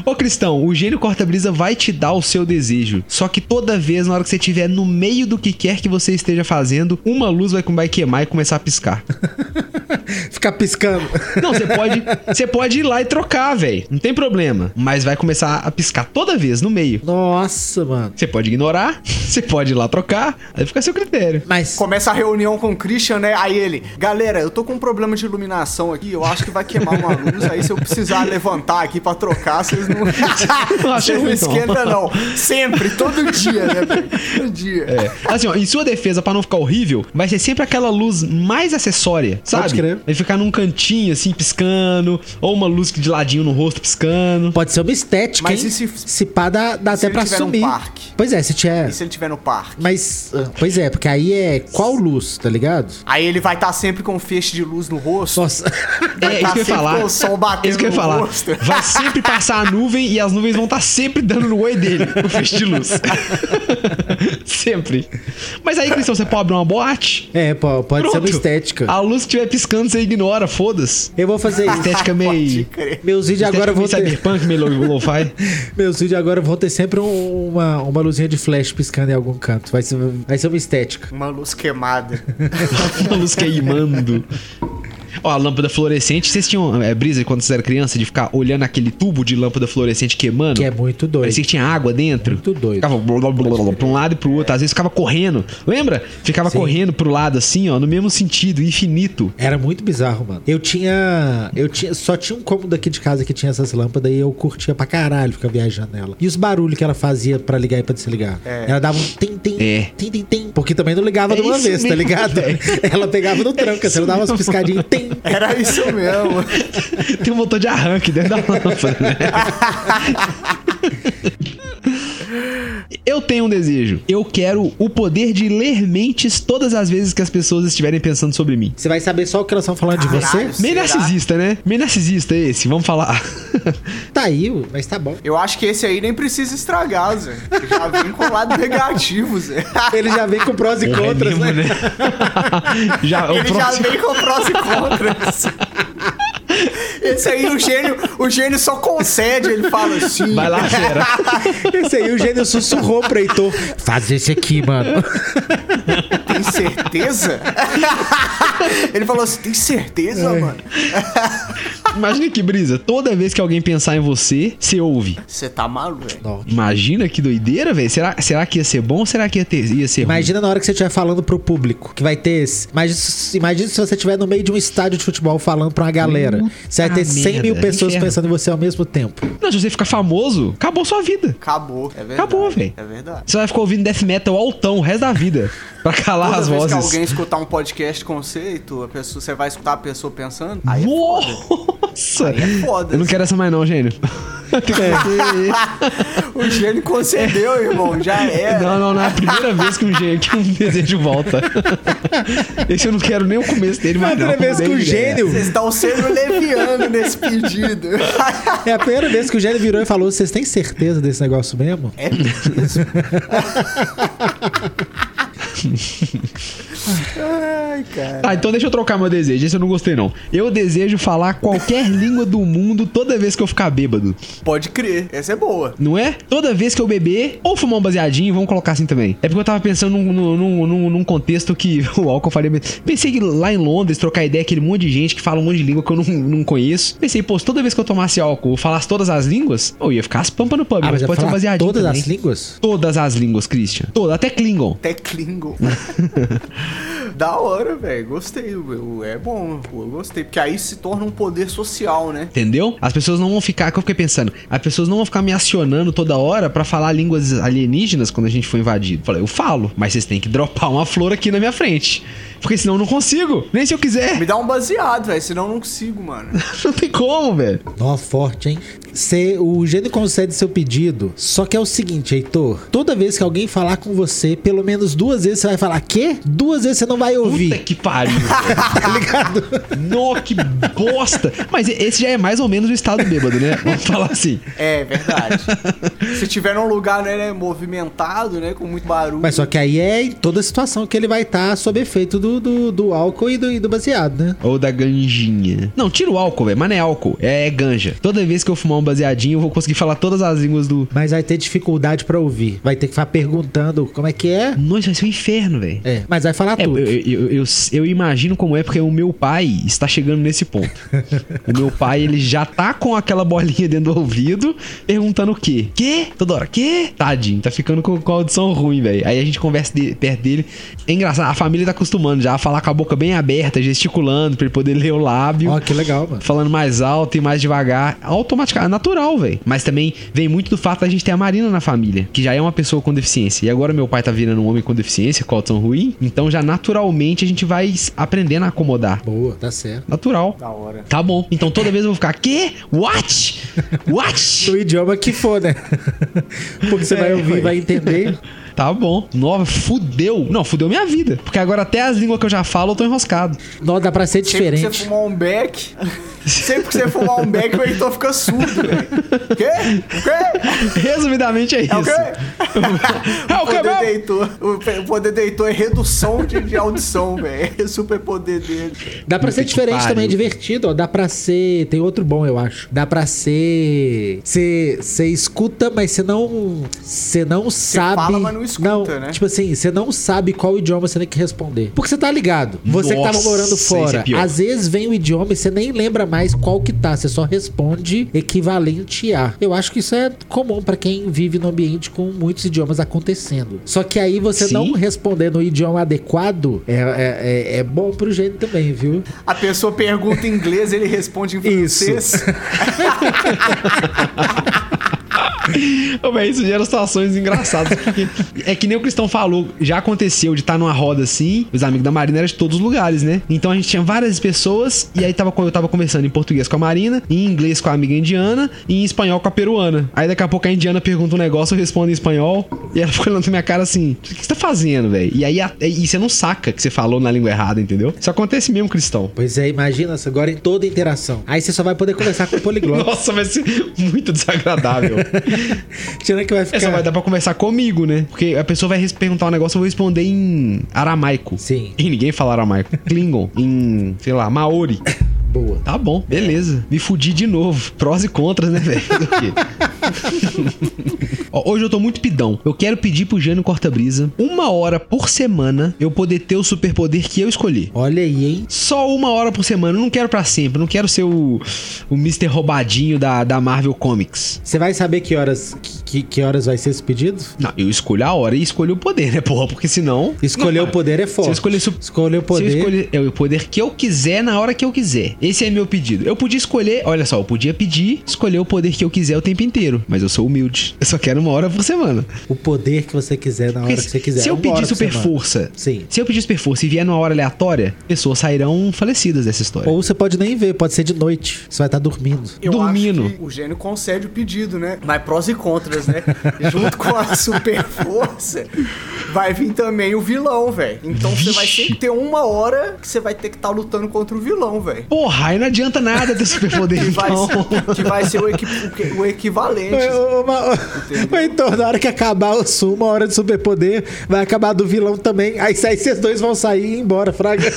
Ô, Cristão, o gênio corta-brisa vai te dar o seu desejo. Só que toda vez, na hora que você estiver no meio do que quer que você esteja fazendo, uma luz vai, vai queimar e começar a piscar. Ficar piscando. Não, você pode, você pode ir lá e trocar, velho. Não tem problema. Mas vai começar a piscar toda vez no meio. Nossa, mano. Você pode ignorar, você pode ir lá trocar, aí fica a seu critério. Mas. Começa a reunião com o Christian, né? Aí ele, galera, eu tô com um problema de iluminação aqui, eu acho que vai queimar uma luz, aí se eu precisar levantar aqui pra trocar, vocês não. Vocês não ruim, não. esquentam, não. Sempre, todo dia, né, velho? Todo dia. É. Assim, ó, em sua defesa, pra não ficar horrível, vai ser sempre aquela luz mais acessória, sabe? Pode crer. Vai ficar num cantinho, assim, piscando, ou uma luz de ladinho no rosto piscando. Pode ser uma estética, Mas hein? e se- se pá, dá, dá se até ele pra tiver sumir. parque? Pois é, se tiver. E se ele estiver no parque? Mas. ah, Pois é, porque aí é qual luz, tá ligado? Aí ele vai estar sempre com um feixe de luz no rosto. Nossa. Vai É, tá isso que eu ia falar. com o sol batendo isso que eu ia no falar. rosto. Vai sempre passar a nuvem e as nuvens vão estar sempre dando no oi dele, o feixe de luz. sempre. Mas aí, Cristão, você pode abrir uma boate? É, pode ser uma Pronto. estética. A luz que estiver piscando, você ignora, foda-se. Eu vou fazer isso. Estética Pode meio. crer. Meus vídeos agora vão meio ter. cyberpunk, meio lo- lo-fi. Meus vídeos agora vão ter sempre um- uma, uma luzinha de flash piscando em algum canto. Vai ser, vai ser uma estética. Uma luz queimada. Uma luz queimando. Ó, a lâmpada fluorescente, vocês tinham é, brisa quando vocês eram criança de ficar olhando aquele tubo de lâmpada fluorescente queimando? Que é muito doido. Parecia que tinha água dentro. Muito doido. Ficava blá, blá, blá, blá, pra um lado e pro outro. Às vezes ficava correndo. Lembra? Ficava Sim. correndo pro lado assim, ó, no mesmo sentido, infinito. Era muito bizarro, mano. Eu tinha. Eu tinha. Só tinha um cômodo aqui de casa que tinha essas lâmpadas e eu curtia pra caralho ficar viajando nela. E os barulhos que ela fazia pra ligar e pra desligar. Ela dava um tim, tim, É. tim, tim, tim. Porque também não ligava É de uma vez, tá mesmo, ligado? velho. Ela pegava no tranco, assim, ela dava umas piscadinhas. Tim. Era isso mesmo. Tem um motor de arranque dentro da lâmpada, né? Eu tenho um desejo. Eu quero o poder de ler mentes todas as vezes que as pessoas estiverem pensando sobre mim. Você vai saber só o que elas estão falando de você? Meio Será? narcisista, né? Meio narcisista esse, vamos falar. Tá aí, mas tá bom. Eu acho que esse aí nem precisa estragar, Zé. Já vem com o lado negativo, Zé. Ele já vem com prós e é contras, mesmo, né? já, o Ele próximo- já vem com prós e contras. Esse aí, o gênio, o gênio só concede, ele fala assim. Vai lá, fera. Esse aí o gênio sussurrou pro Heitor. Faz esse aqui, mano. Tem certeza? Ele falou assim: tem certeza, É. mano? Imagina que brisa. Toda vez que alguém pensar em você, você ouve. Você tá maluco, velho. Imagina que doideira, velho. Será, será que ia ser bom ou será que ia, ter, ia ser ruim? Imagina na hora que você estiver falando pro público, que vai ter esse. Imagina, imagina se você estiver no meio de um estádio de futebol falando pra uma galera. Você vai ter 100 mil merda, pessoas inferno. pensando em você ao mesmo tempo. Não, se você ficar famoso, acabou sua vida. Acabou. É verdade. Acabou, velho. É verdade. Você vai ficar ouvindo death metal altão o resto da vida. Pra calar Toda as vez vozes. que alguém escutar um podcast tu, a pessoa, você vai escutar a pessoa pensando. Aí é foda. Nossa! Aí é foda. Eu não quero essa mais não, gênio. É. O gênio concedeu, irmão. Já era. Não, não, não é a primeira vez que um, gênio, que um desejo volta. Esse eu não quero nem o começo dele, mas não. primeira vez que o gênio. Vocês estão sendo leviano nesse pedido. É a primeira vez que o gênio virou e falou: Vocês têm certeza desse negócio mesmo? É mesmo. Ai, cara. Tá, então deixa eu trocar meu desejo. Esse eu não gostei, não. Eu desejo falar qualquer língua do mundo toda vez que eu ficar bêbado. Pode crer. Essa é boa. Não é? Toda vez que eu beber ou fumar um baseadinho, vamos colocar assim também. É porque eu tava pensando num, num, num- num- contexto que o álcool faria. Pensei que lá em Londres, trocar ideia, aquele monte de gente que fala um monte de língua que eu não, não conheço. Pensei, pô, se toda vez que eu tomasse álcool, eu falasse todas as línguas, eu ia ficar as pampas no pub. Ah, mas mas vai pode ser um baseadinho todas também. as línguas? Todas as línguas, Christian. Todas, até Klingon. Até Klingon. da hora, velho. Gostei. eu- É bom. Eu gostei. Porque aí se torna um poder social, né? Entendeu? As pessoas não vão ficar, que eu fiquei pensando, as pessoas não vão ficar me acionando toda hora pra falar línguas alienígenas quando a gente for invadido. Falei, eu falo, mas vocês têm que dropar uma flor aqui na minha frente. Porque senão eu não consigo, nem se eu quiser. Me dá um baseado, velho. Senão eu não consigo, mano. Não tem como, velho. Nó, forte, hein? Cê, o gênio concede seu pedido. Só que é o seguinte, Heitor. Toda vez que alguém falar com você, pelo menos duas vezes você vai falar, quê? Duas vezes você não vai Puta ouvir. que pariu. Tá ligado? Nó, que bosta. Mas esse já é mais ou menos o estado bêbado, né? Vamos falar assim. É verdade. se tiver num lugar, né, né, movimentado, né? Com muito barulho. Mas só que aí é em toda situação que ele vai estar sob efeito do, do, do álcool e do, e do baseado, né? Ou da ganjinha. Não, tira o álcool, velho. Mas não é álcool, é ganja. Toda vez que eu fumar um baseadinho, eu vou conseguir falar todas as línguas do. Mas vai ter dificuldade pra ouvir. Vai ter que ficar perguntando como é que é. Nossa, vai ser um inferno, velho. É, mas vai falar É, eu, tudo. eu, eu, eu- eu imagino como é, porque o meu pai está chegando nesse ponto. o meu pai, ele já tá com aquela bolinha dentro do ouvido, perguntando o quê? Quê? Toda hora, quê? Tadinho, tá ficando com, com a audição ruim, velho. Aí a gente conversa de- perto dele. É engraçado, a família tá acostumando já falar com a boca bem aberta, gesticulando, pra ele poder ler o lábio. Ó, que legal, mano. Falando mais alto e mais devagar, automaticamente, natural, velho. Mas também vem muito do fato da gente ter a Marina na família, que já é uma pessoa com deficiência. E agora meu pai tá virando um homem com deficiência, audição ruim. Então já naturalmente a gente vai aprendendo a acomodar. Boa, tá certo. Natural. Da hora. Tá bom. Então toda vez eu vou ficar, quê? What? What? Do idioma que for, né? Porque você vai É, ouvir e vai entender. Tá bom. Nova, fudeu. Não, fudeu minha vida. Porque agora até as línguas que eu já falo eu tô enroscado. Não, dá pra ser Sempre que você diferente. fumar um beck. Sempre que você fumar um beck, o Heitor fica surdo, velho. O quê? O quê? Resumidamente é isso. É o quê? É o O quê, do Heitor, o o poder do Heitor é redução de, de audição, velho. É o super poder dele. Dá pra ser diferente pariu. também, divertido, ó. Dá pra ser. Tem outro bom, eu acho. Dá pra ser. Você escuta, mas você não. Você não Você sabe. fala, mas não não escuta, Não, né? tipo assim, você não sabe qual idioma você tem que responder. Porque você tá ligado. Você que tava Nossa, morando isso é fora. pior. Às vezes vem o idioma e você nem lembra mais qual que tá. Você só responde equivalente a. Eu acho que isso é comum pra quem vive no ambiente com muitos idiomas acontecendo. Só que aí você Sim. não responder no idioma adequado é, é, é, é bom pro gênio também, viu? A pessoa pergunta em inglês, ele responde em Isso. francês. Ô, véi, isso gera situações engraçadas. é que nem o Cristão falou, já aconteceu de estar numa roda assim, os amigos da Marina eram de todos os lugares, né? Então a gente tinha várias pessoas, e aí tava, eu tava conversando em português com a Marina, em inglês com a amiga indiana e em espanhol com a peruana. Aí daqui a pouco a indiana pergunta um negócio, eu respondo em espanhol, e ela fica olhando na minha cara assim: o que você tá fazendo, velho? E aí a- e você não saca que você falou na língua errada, entendeu? Isso acontece mesmo, Cristão. Pois é, imagina agora em toda interação. Aí você só vai poder conversar com o poliglota. Nossa, vai ser muito desagradável. Tirando que vai ficar. só vai dar pra conversar comigo, né? Porque a pessoa vai perguntar um negócio, eu vou responder em aramaico. Sim. E ninguém fala aramaico. Klingon. em, sei lá, Maori. Boa. Tá bom, beleza. Me fudi de novo. Prós e contras, né, velho? Hoje eu tô muito pidão. Eu quero pedir pro Jânio Corta-Brisa uma hora por semana eu poder ter o superpoder que eu escolhi. Olha aí, hein? Só uma hora por semana. Eu não quero pra sempre. Eu não quero ser o, o Mr. Roubadinho da, da Marvel Comics. Você vai saber que horas que, que, horas vai ser esse pedido? Não, eu escolho a hora e escolho o poder, né, porra? Porque senão. Escolher Não, o poder é Se eu forte. escolher Escolher o Se eu poder. escolher é o poder que eu quiser na hora que eu quiser. Esse é meu pedido. Eu podia escolher, olha só, eu podia pedir, escolher o poder que eu quiser o tempo inteiro. Mas eu sou humilde. Eu só quero uma hora por semana. O poder que você quiser na hora Porque que você quiser. se eu Uma pedir super força, Sim. se eu pedir super força e vier numa hora aleatória, pessoas sairão falecidas dessa história. Ou você pode nem ver, pode ser de noite. Você vai estar dormindo. Eu Dormindo. acho que o gênio concede o pedido, né? Mas prós e contras, né? Junto com a super força, vai vir também o vilão, velho. Então você vai Vixe. sempre ter uma hora que você vai ter que estar lutando contra o vilão, velho. Porra, aí não adianta nada ter superpoder, Que vai, então. ser, que vai ser o, equi- o equivalente. Ô, ô, ma- ô, Então, na hora que acabar o sul, uma hora de superpoder, vai acabar do vilão também. Aí, aí vocês dois vão sair e ir embora, Fraga.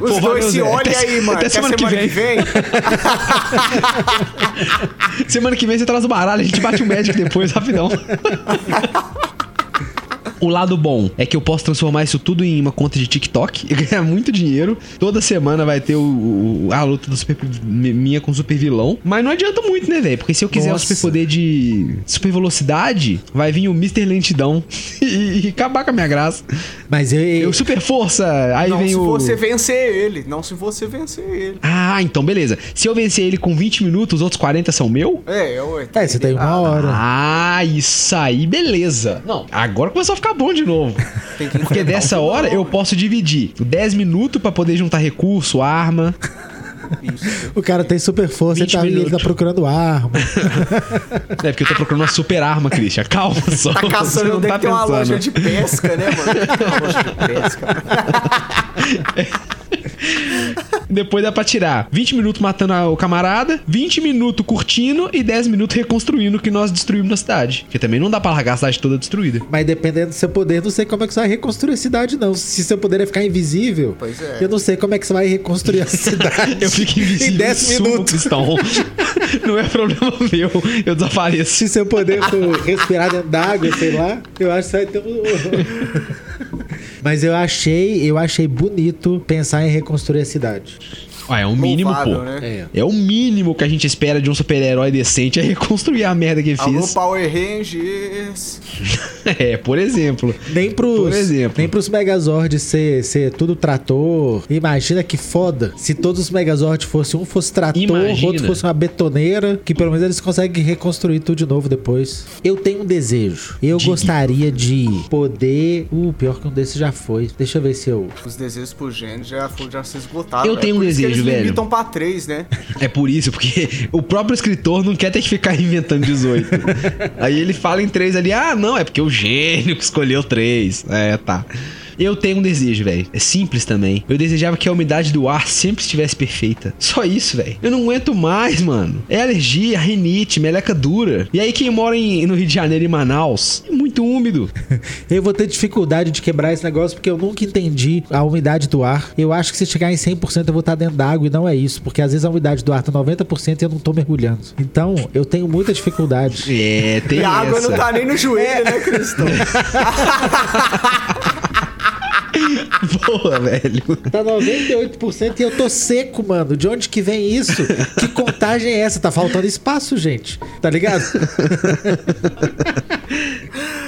Os Pô, dois se olham aí, mano. até semana semana, que que vem. Semana que vem você traz o baralho, a gente bate o médico depois, rapidão. O lado bom é que eu posso transformar isso tudo em uma conta de TikTok e ganhar muito dinheiro. Toda semana vai ter o, o- a luta do super, mi- minha com o super vilão. Mas não adianta muito, né, velho? Porque se eu quiser Nossa. o super poder de super velocidade, vai vir o Mr. Lentidão e, e acabar com a minha graça. Mas eu. Eu super força, aí Não vem se o. você vencer ele. Não se você vencer ele. Ah, então beleza. Se eu vencer ele com 20 minutos, os outros 40 são meu? É, eu... É, você tem uma hora. Ah, isso aí, beleza. Não, agora começou a ficar bom de novo. Porque dessa hora eu posso dividir 10 minutos pra poder juntar recurso, arma. Isso. O cara tem super força, ele 20 tá, ele tá procurando arma. É porque eu tô procurando uma super arma, Christian. Calma só. Tá caçando não é tá que tem uma pensando. loja de pesca, né, mano? Tem uma loja de pesca. Depois dá pra tirar 20 minutos matando o camarada, 20 minutos curtindo e 10 minutos reconstruindo o que nós destruímos na cidade. Porque também não dá pra largar a cidade toda destruída. Mas dependendo do seu poder, não sei como é que você vai reconstruir a cidade, não. Se seu poder é ficar invisível, Pois é. eu não sei como é que você vai reconstruir a cidade. Eu fico invisível em 10 sumo, minutos. Cristão. Não é problema meu. Eu desapareço. Se seu poder for respirar dentro d'água, sei lá, eu acho que você vai ter um. Mas eu achei, eu achei bonito pensar em reconstruir a cidade. Ah, é o mínimo, Louvável, pô. né? É. É o mínimo que a gente espera de um super-herói decente é reconstruir a merda que ele Alô, fez. Power Rangers. É, por exemplo. Nem pros, Por exemplo. nem pros Megazords ser, ser tudo trator. Imagina que foda se todos os Megazords fossem um fosse trator, Imagina. outro fosse uma betoneira, que pelo menos eles conseguem reconstruir tudo de novo depois. Eu tenho um desejo. Eu Diga. gostaria de poder. Uh, pior que um desses já foi. Deixa eu ver se eu. Os desejos pro gênio já, foram- já se esgotaram. Eu É tenho um desejo, eles velho. limitam pra três, né? É por isso, porque o próprio escritor não quer ter que ficar inventando 18. Aí ele fala em três ali, ah, não, é porque o gênio que escolheu três. É, tá. Eu tenho um desejo, velho. É simples também. Eu desejava que a umidade do ar sempre estivesse perfeita. Só isso, velho. Eu não aguento mais, mano. É alergia, rinite, meleca dura. E aí quem mora em, no Rio de Janeiro e Manaus, é muito úmido. Eu vou ter dificuldade de quebrar esse negócio porque eu nunca entendi a umidade do ar. Eu acho que se chegar em 100% eu vou estar dentro d'água e não é isso, porque às vezes a umidade do ar tá 90% e eu não tô mergulhando. Então, eu tenho muita dificuldade. É, tem E a água essa. não tá nem no joelho, né, Cristão? Boa, velho. Tá 98% e eu tô seco, mano. De onde que vem isso? Que contagem é essa? Tá faltando espaço, gente. Tá ligado?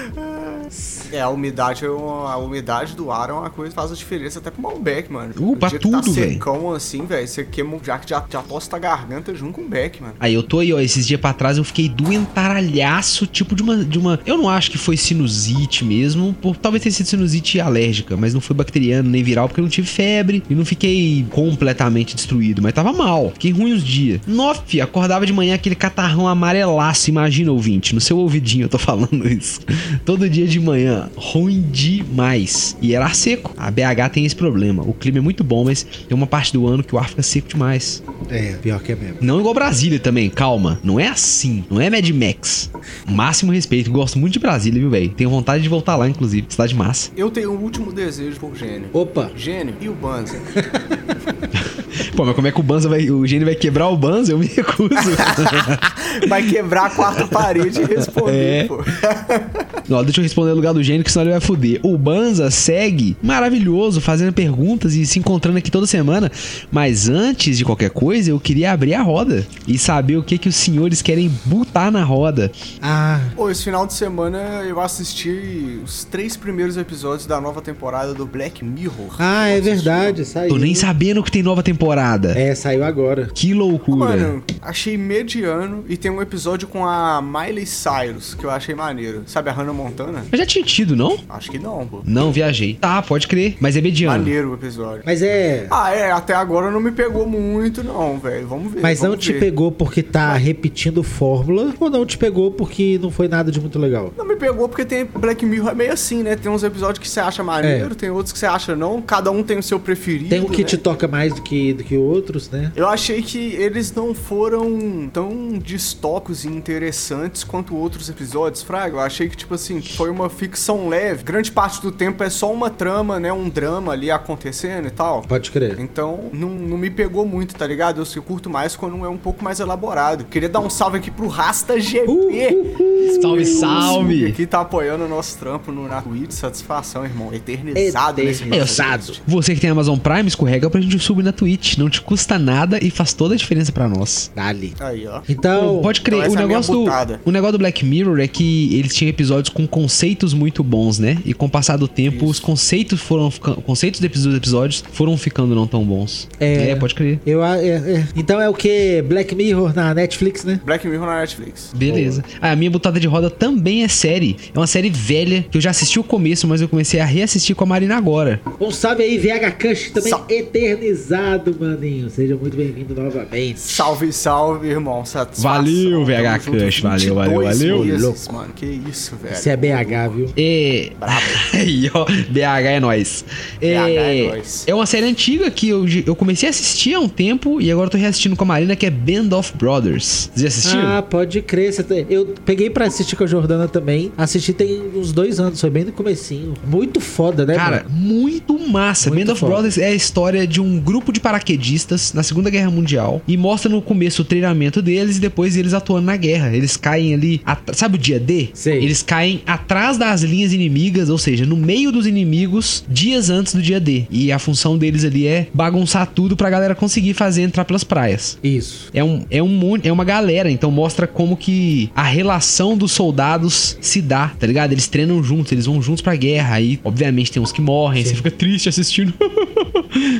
É, a umidade, é a umidade do ar é uma coisa que faz a diferença até pro Malbec, mano. Uh, pra que tá tudo, velho. secão assim, velho, você queima, já, já, já tosta a garganta junto com o Beck, mano. Aí eu tô aí, ó, esses dias pra trás eu fiquei doentaralhaço, tipo de uma, de uma... Eu não acho que foi sinusite mesmo, por, talvez tenha sido sinusite alérgica, mas não foi bacteriano nem viral, porque eu não tive febre e não fiquei completamente destruído, mas tava mal, fiquei ruim uns dias. Nof, acordava de manhã aquele catarrão amarelaço, imagina ouvinte, no seu ouvidinho eu tô falando isso. Todo dia de manhã, ruim demais. E era ar seco. A BH tem esse problema, o clima é muito bom, mas tem uma parte do ano que o ar fica seco demais. É, pior que é mesmo. Não igual Brasília também, calma. Não é assim. Não é Mad Max. Máximo respeito. Gosto muito de Brasília, viu, velho? Tenho vontade de voltar lá, inclusive. Cidade massa. Eu tenho um último desejo por Gênio. Opa, Gênio e o Banza. Pô, mas como é que o Banza vai. O gênio vai quebrar o Banza? Eu me recuso. Vai quebrar a quarta parede e responder, É. pô. Ó, deixa eu responder no lugar do gênio, que senão ele vai fuder. O Banza segue maravilhoso, fazendo perguntas e se encontrando aqui toda semana. Mas antes de qualquer coisa, eu queria abrir a roda e saber o que, que os senhores querem botar na roda. ah, Pô, esse final de semana eu assisti os três primeiros episódios da nova temporada do Black Mirror. ah, é verdade, saiu. Tô nem sabendo que tem nova temporada. É, saiu agora. Que loucura. Mano, achei mediano e tem um episódio com a Miley Cyrus que eu achei maneiro. Sabe a Hannah Montana? Mas já tinha tido, não? Acho que não, pô. Não, viajei. Tá, pode crer. Mas é mediano. Maneiro o episódio. Mas é. Ah, é, até agora não me pegou muito, não, velho. Vamos ver. Mas não vamos te ver. pegou porque tá repetindo fórmula ou não te pegou porque não foi nada de muito legal? Não me pegou porque tem Black Mirror é meio assim, né? Tem uns episódios que você acha maneiro, É. tem outros que você acha não. Cada um tem o seu preferido. Tem um que né? te toca mais do que, do que outros, né? Eu achei que eles não foram tão distópicos e interessantes quanto outros episódios, Fraga. Eu achei que, tipo assim, foi uma ficção leve. Grande parte do tempo é só uma trama, né? Um drama ali acontecendo e tal. Pode crer. Então, não, não me pegou muito, tá ligado? Eu, eu curto mais quando é um pouco mais elaborado. Queria dar um salve aqui pro Rasta GP. Salve, salve. Que tá apoiando o nosso trampo no, na Twitch. Satisfação, irmão. Eternizado nesse Eternizado. podcast. Você que tem Amazon Prime, escorrega pra gente subir na Twitch. Não te custa nada e faz toda a diferença pra nós. Dali. Aí, ó. Então, Pode crer, então o, é negócio do, butada. o negócio do Black Mirror é que eles tinham episódios com conceitos muito bons, né? E com o passar do tempo, Isso. os conceitos foram ficando. Conceitos dos episódios- episódios foram ficando não tão bons. É. pode crer. eu, é, é. então é o que? Black Mirror na Netflix, né? Black Mirror na Netflix. Beleza. Ah, a minha botada de roda também é série. É uma série velha, que eu já assisti o começo, mas eu comecei a reassistir com a Marina agora. Um salve aí, VH Cush, também Sal- eternizado, maninho. Seja muito bem-vindo novamente. Salve, salve, irmão. Satisfação. Valeu, VH Tamo Crush, valeu, valeu, 22 valeu. meses, mano. Que isso, velho. Você é BH, viu? É. Aí, ó. BH é nóis. BH é nóis. É uma série antiga que eu, eu comecei a assistir há um tempo e agora eu tô reassistindo com a Marina, que é Band of Brothers. Vocês já assistiram? Ah, pode crer. Eu peguei pra assistir com a Jordana também. Assisti tem uns dois anos, foi bem no comecinho. Muito foda, né, Cara, mano? muito massa. Muito Band of foda. Brothers é a história de um grupo de paraquedistas na Segunda Guerra Mundial e mostra no começo o treinamento deles e depois eles atuando na guerra. Eles caem ali, sabe o dia D? Sei. Eles caem atrás das linhas inimigas, ou seja, no meio dos inimigos, dias antes do dia D. E a função deles ali é bagunçar tudo pra galera conseguir fazer entrar pelas praias. Isso. É, um, é, um, é uma galera, então mostra como que a relação dos soldados se dá, tá ligado? Eles treinam juntos, eles vão juntos pra guerra. Aí, obviamente, tem uns que morrem, Sim. você fica triste assistindo.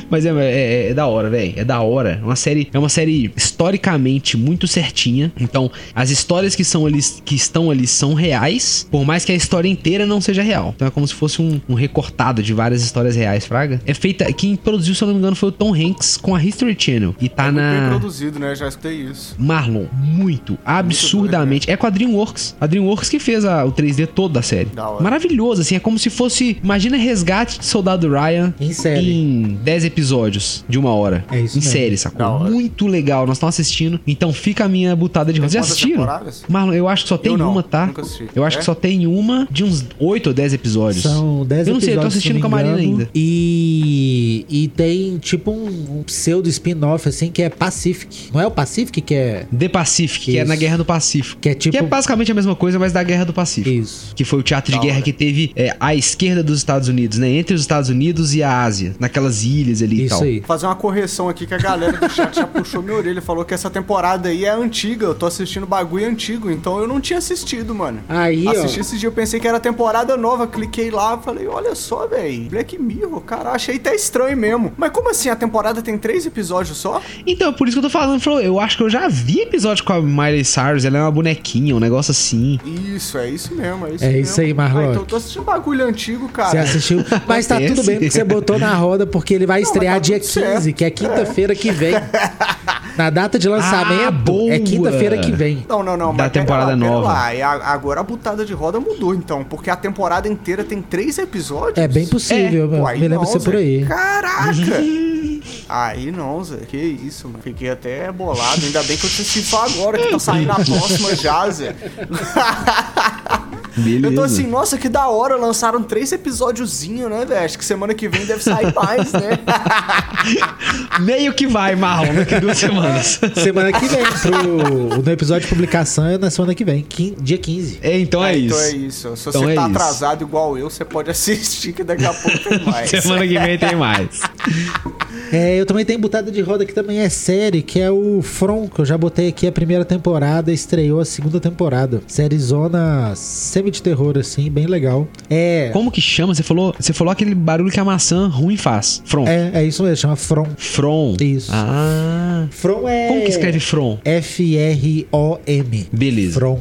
Mas é, é, é da hora, velho. É da hora. É uma série, é uma série historicamente muito certinha. Então, as histórias que, são ali, que estão ali são reais, por mais que a história inteira não seja real. Então é como se fosse um, um recortado de várias histórias reais, Fraga. É feita. Quem produziu, se eu não me engano, foi o Tom Hanks com a History Channel. E tá é muito bem na. produzido, né? Já escutei isso. Marlon, muito, absurdamente. É com a DreamWorks. A DreamWorks que fez a- o 3D todo da série. Da hora. Maravilhoso, assim, é como se fosse. Imagina resgate de Soldado Ryan Em série. em 10 episódios de uma hora. É isso Em mesmo. série, sacou? Muito legal. Nós estamos assistindo. Então fica a minha butada de rosa. Quantas assistiram? Marlon, eu acho que só tem Eu não, uma, tá? nunca assisti. Eu acho É? que só tem uma de uns 8 ou 10 episódios. São 10 Eu não sei, eu tô episódios, assistindo com a Marina ainda. E, e tem tipo um, um pseudo spin-off, assim, que é Pacific. Não é o Pacific que é. The Pacific, que é Isso. na Guerra do Pacífico. Que é tipo. Que é basicamente a mesma coisa, mas da Guerra do Pacífico. Isso. Que foi o teatro de Da guerra hora. que teve é, à esquerda dos Estados Unidos, né? Entre os Estados Unidos e a Ásia. Naquelas ilhas ali e Isso tal. aí. Vou fazer uma correção aqui que a galera do chat já puxou minha orelha. Falou que essa temporada aí é antiga. Eu tô assistindo bagulho antigo, então eu não tinha assistido, mano. Aí, Assisti ó. esse dia, eu pensei que era temporada nova. Cliquei lá, falei, olha só, velho. Black Mirror, cara, achei até estranho mesmo. Mas como assim? A temporada tem três episódios só? Então, é por isso que eu tô falando. Falou, eu acho que eu já vi episódio com a Miley Cyrus. Ela é uma bonequinha, um negócio assim. Isso, é isso mesmo, é isso É mesmo. isso aí, Marlon. Ah, então eu tô assistindo bagulho antigo, cara. Você assistiu. Mas tá tudo bem porque você botou na roda, porque ele vai Não, estrear tá dia tudo 15, certo. que é quinta-feira que vem. Na data de Ah, lançamento, boa. é quinta-feira que vem. Não, não, não. Da mas pera temporada lá, pera nova. Lá. E a- agora a butada de roda mudou, então. Porque a temporada inteira tem três episódios. É bem possível, meu. aí me lembro ser por aí. Caraca! aí não, Zé. Que isso, mano. Fiquei até bolado. Ainda bem que eu assisti só agora, que tá saindo a próxima já, Zé. Beleza. Eu tô assim, nossa, que da hora. Lançaram três episódiozinhos, né, velho? Acho que semana que vem deve sair mais, né? Meio que vai, Marlon, daqui duas semanas. Semana que vem, pro, no episódio de publicação é na semana que vem, quin- dia 15. É, então é Então é isso. isso. Se Então você é tá isso. atrasado igual eu, você pode assistir que daqui a pouco tem mais. Semana que vem tem mais. É, eu também tenho botada de roda que também é série, que é o From, que eu já botei aqui a primeira temporada, estreou a segunda temporada. Série zona semi de terror, assim, bem legal. É. Como que chama? Você falou, você falou aquele barulho que a maçã ruim faz. From. É, é isso mesmo, chama From. From. Isso. Ah. From é. Como que escreve From? F-R-O-M. Beleza. From.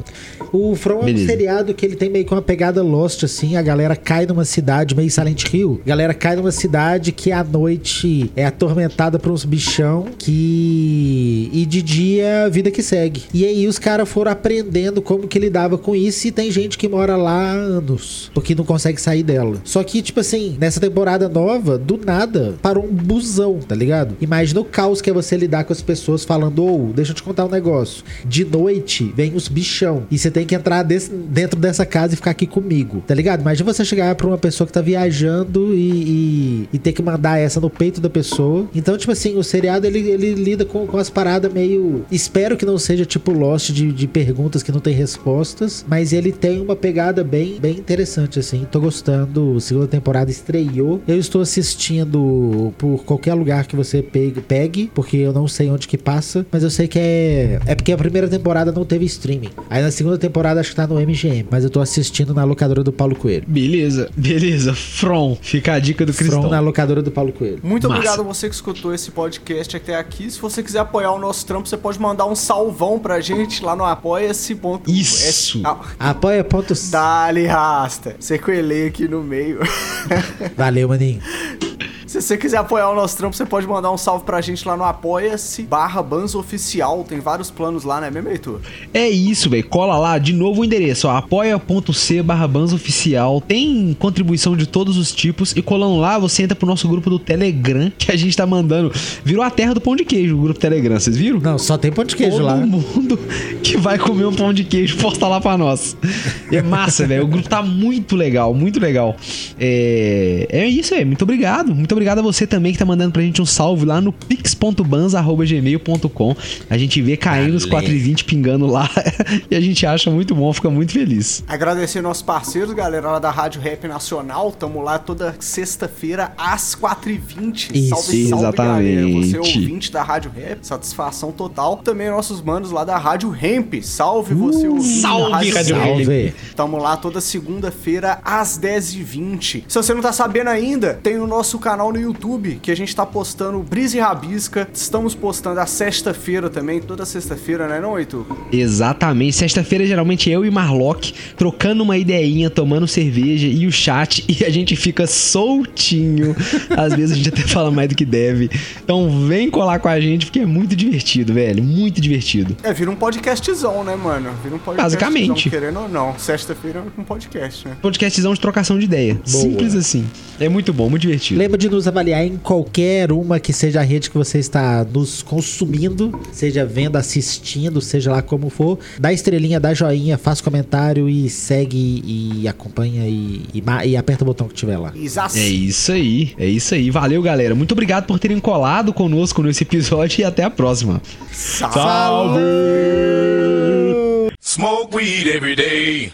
O From é Beleza. um seriado que ele tem meio que uma pegada Lost, assim. A galera cai numa cidade, meio Silent Hill. A galera cai numa cidade que à noite é atormentada por uns bichão que. E de dia, vida que segue. E aí os caras foram aprendendo como que lidava com isso. E tem gente que mora lá há anos, porque não consegue sair dela. Só que, tipo assim, nessa temporada nova, do nada, parou um busão, tá ligado? Imagina o caos que é você lidar com as pessoas falando, ou, deixa eu te contar um negócio. De noite, vem os bichão. E você tem que entrar desse- dentro dessa casa e ficar aqui comigo, tá ligado? Imagina você chegar pra uma pessoa que tá viajando e, e, e ter que mandar essa no peito da pessoa. Então, tipo assim, o seriado, ele, ele lida com, com as paradas meio... Espero que não seja tipo Lost de, de perguntas que não tem respostas, mas ele tem uma pegada bem, bem interessante, assim. Tô gostando. Segunda temporada estreou. Eu estou assistindo por qualquer lugar que você pegue, pegue, porque eu não sei onde que passa, mas eu sei que é. É porque a primeira temporada não teve streaming. Aí na segunda temporada acho que tá no MGM, mas eu tô assistindo na locadora do Paulo Coelho. Beleza, beleza. From. Fica a dica do Cristão. From na locadora do Paulo Coelho. Muito Massa. obrigado a você que escutou esse podcast até aqui. Se você quiser apoiar o nosso trampo, você pode mandar um salvão pra gente lá no apoia-se. Isso. Ah, Apoia ponto. Dali, rasta. Sequelei aqui no meio. Valeu, maninho. Se você quiser apoiar o nosso trampo, você pode mandar um salve pra gente lá no apoia-se barra Banzo Oficial. Tem vários planos lá, né, mesmo, Heitor? É isso, velho. Cola lá, de novo o endereço, ó, apoia.c barra oficial. Tem contribuição de todos os tipos. E colando lá, você entra pro nosso grupo do Telegram, que a gente tá mandando. Virou a terra do pão de queijo, o grupo Telegram, vocês viram? Não, só tem pão de queijo Todo lá. mundo que vai comer um pão de queijo posta lá pra nós. É massa, velho. O grupo tá muito legal, muito legal. É, é isso aí. Muito obrigado. Muito obrigado a você também que tá mandando pra gente um salve lá no pix.bans.gmail.com. A gente vê caindo os 4,20 pingando lá e a gente acha muito bom, fica muito feliz. Agradecer nossos parceiros, galera lá da Rádio Rap Nacional. Tamo lá toda sexta-feira às 4h20. Isso. salve, salve, Exatamente. galera. Você é ouvinte da Rádio Rap, satisfação total. Também nossos manos lá da Rádio Ramp. Salve você, ouvinte salve, da Rádio, Rádio Ramp. Ramp. Salve. Tamo lá toda segunda-feira às 10h20. Se você não tá sabendo ainda, tem o nosso canal no YouTube, que a gente tá postando Brisa e Rabisca. Estamos postando a sexta-feira também, toda sexta-feira, né, não, Heitor? Exatamente. Sexta-feira, geralmente eu e Marlock trocando uma ideinha, tomando cerveja e o chat, e a gente fica soltinho. Às vezes a gente até fala mais do que deve. Então vem colar com a gente, porque é muito divertido, velho. Muito divertido. É, vira um podcastzão, né, mano? Vira um podcastzão, Basicamente. querendo ou não. Sexta-feira é um podcast, né? Podcastzão de trocação de ideia. Boa. Simples assim. É muito bom, muito divertido. Lembra de nos avaliar em qualquer uma que seja a rede que você está nos consumindo, seja vendo, assistindo, seja lá como for. Dá estrelinha, dá joinha, faz comentário e segue e acompanha e, e, e aperta o botão que tiver lá. Isas. É isso aí, é isso aí. Valeu, galera. Muito obrigado por terem colado conosco nesse episódio e até a próxima. Salve! Smoke weed every day.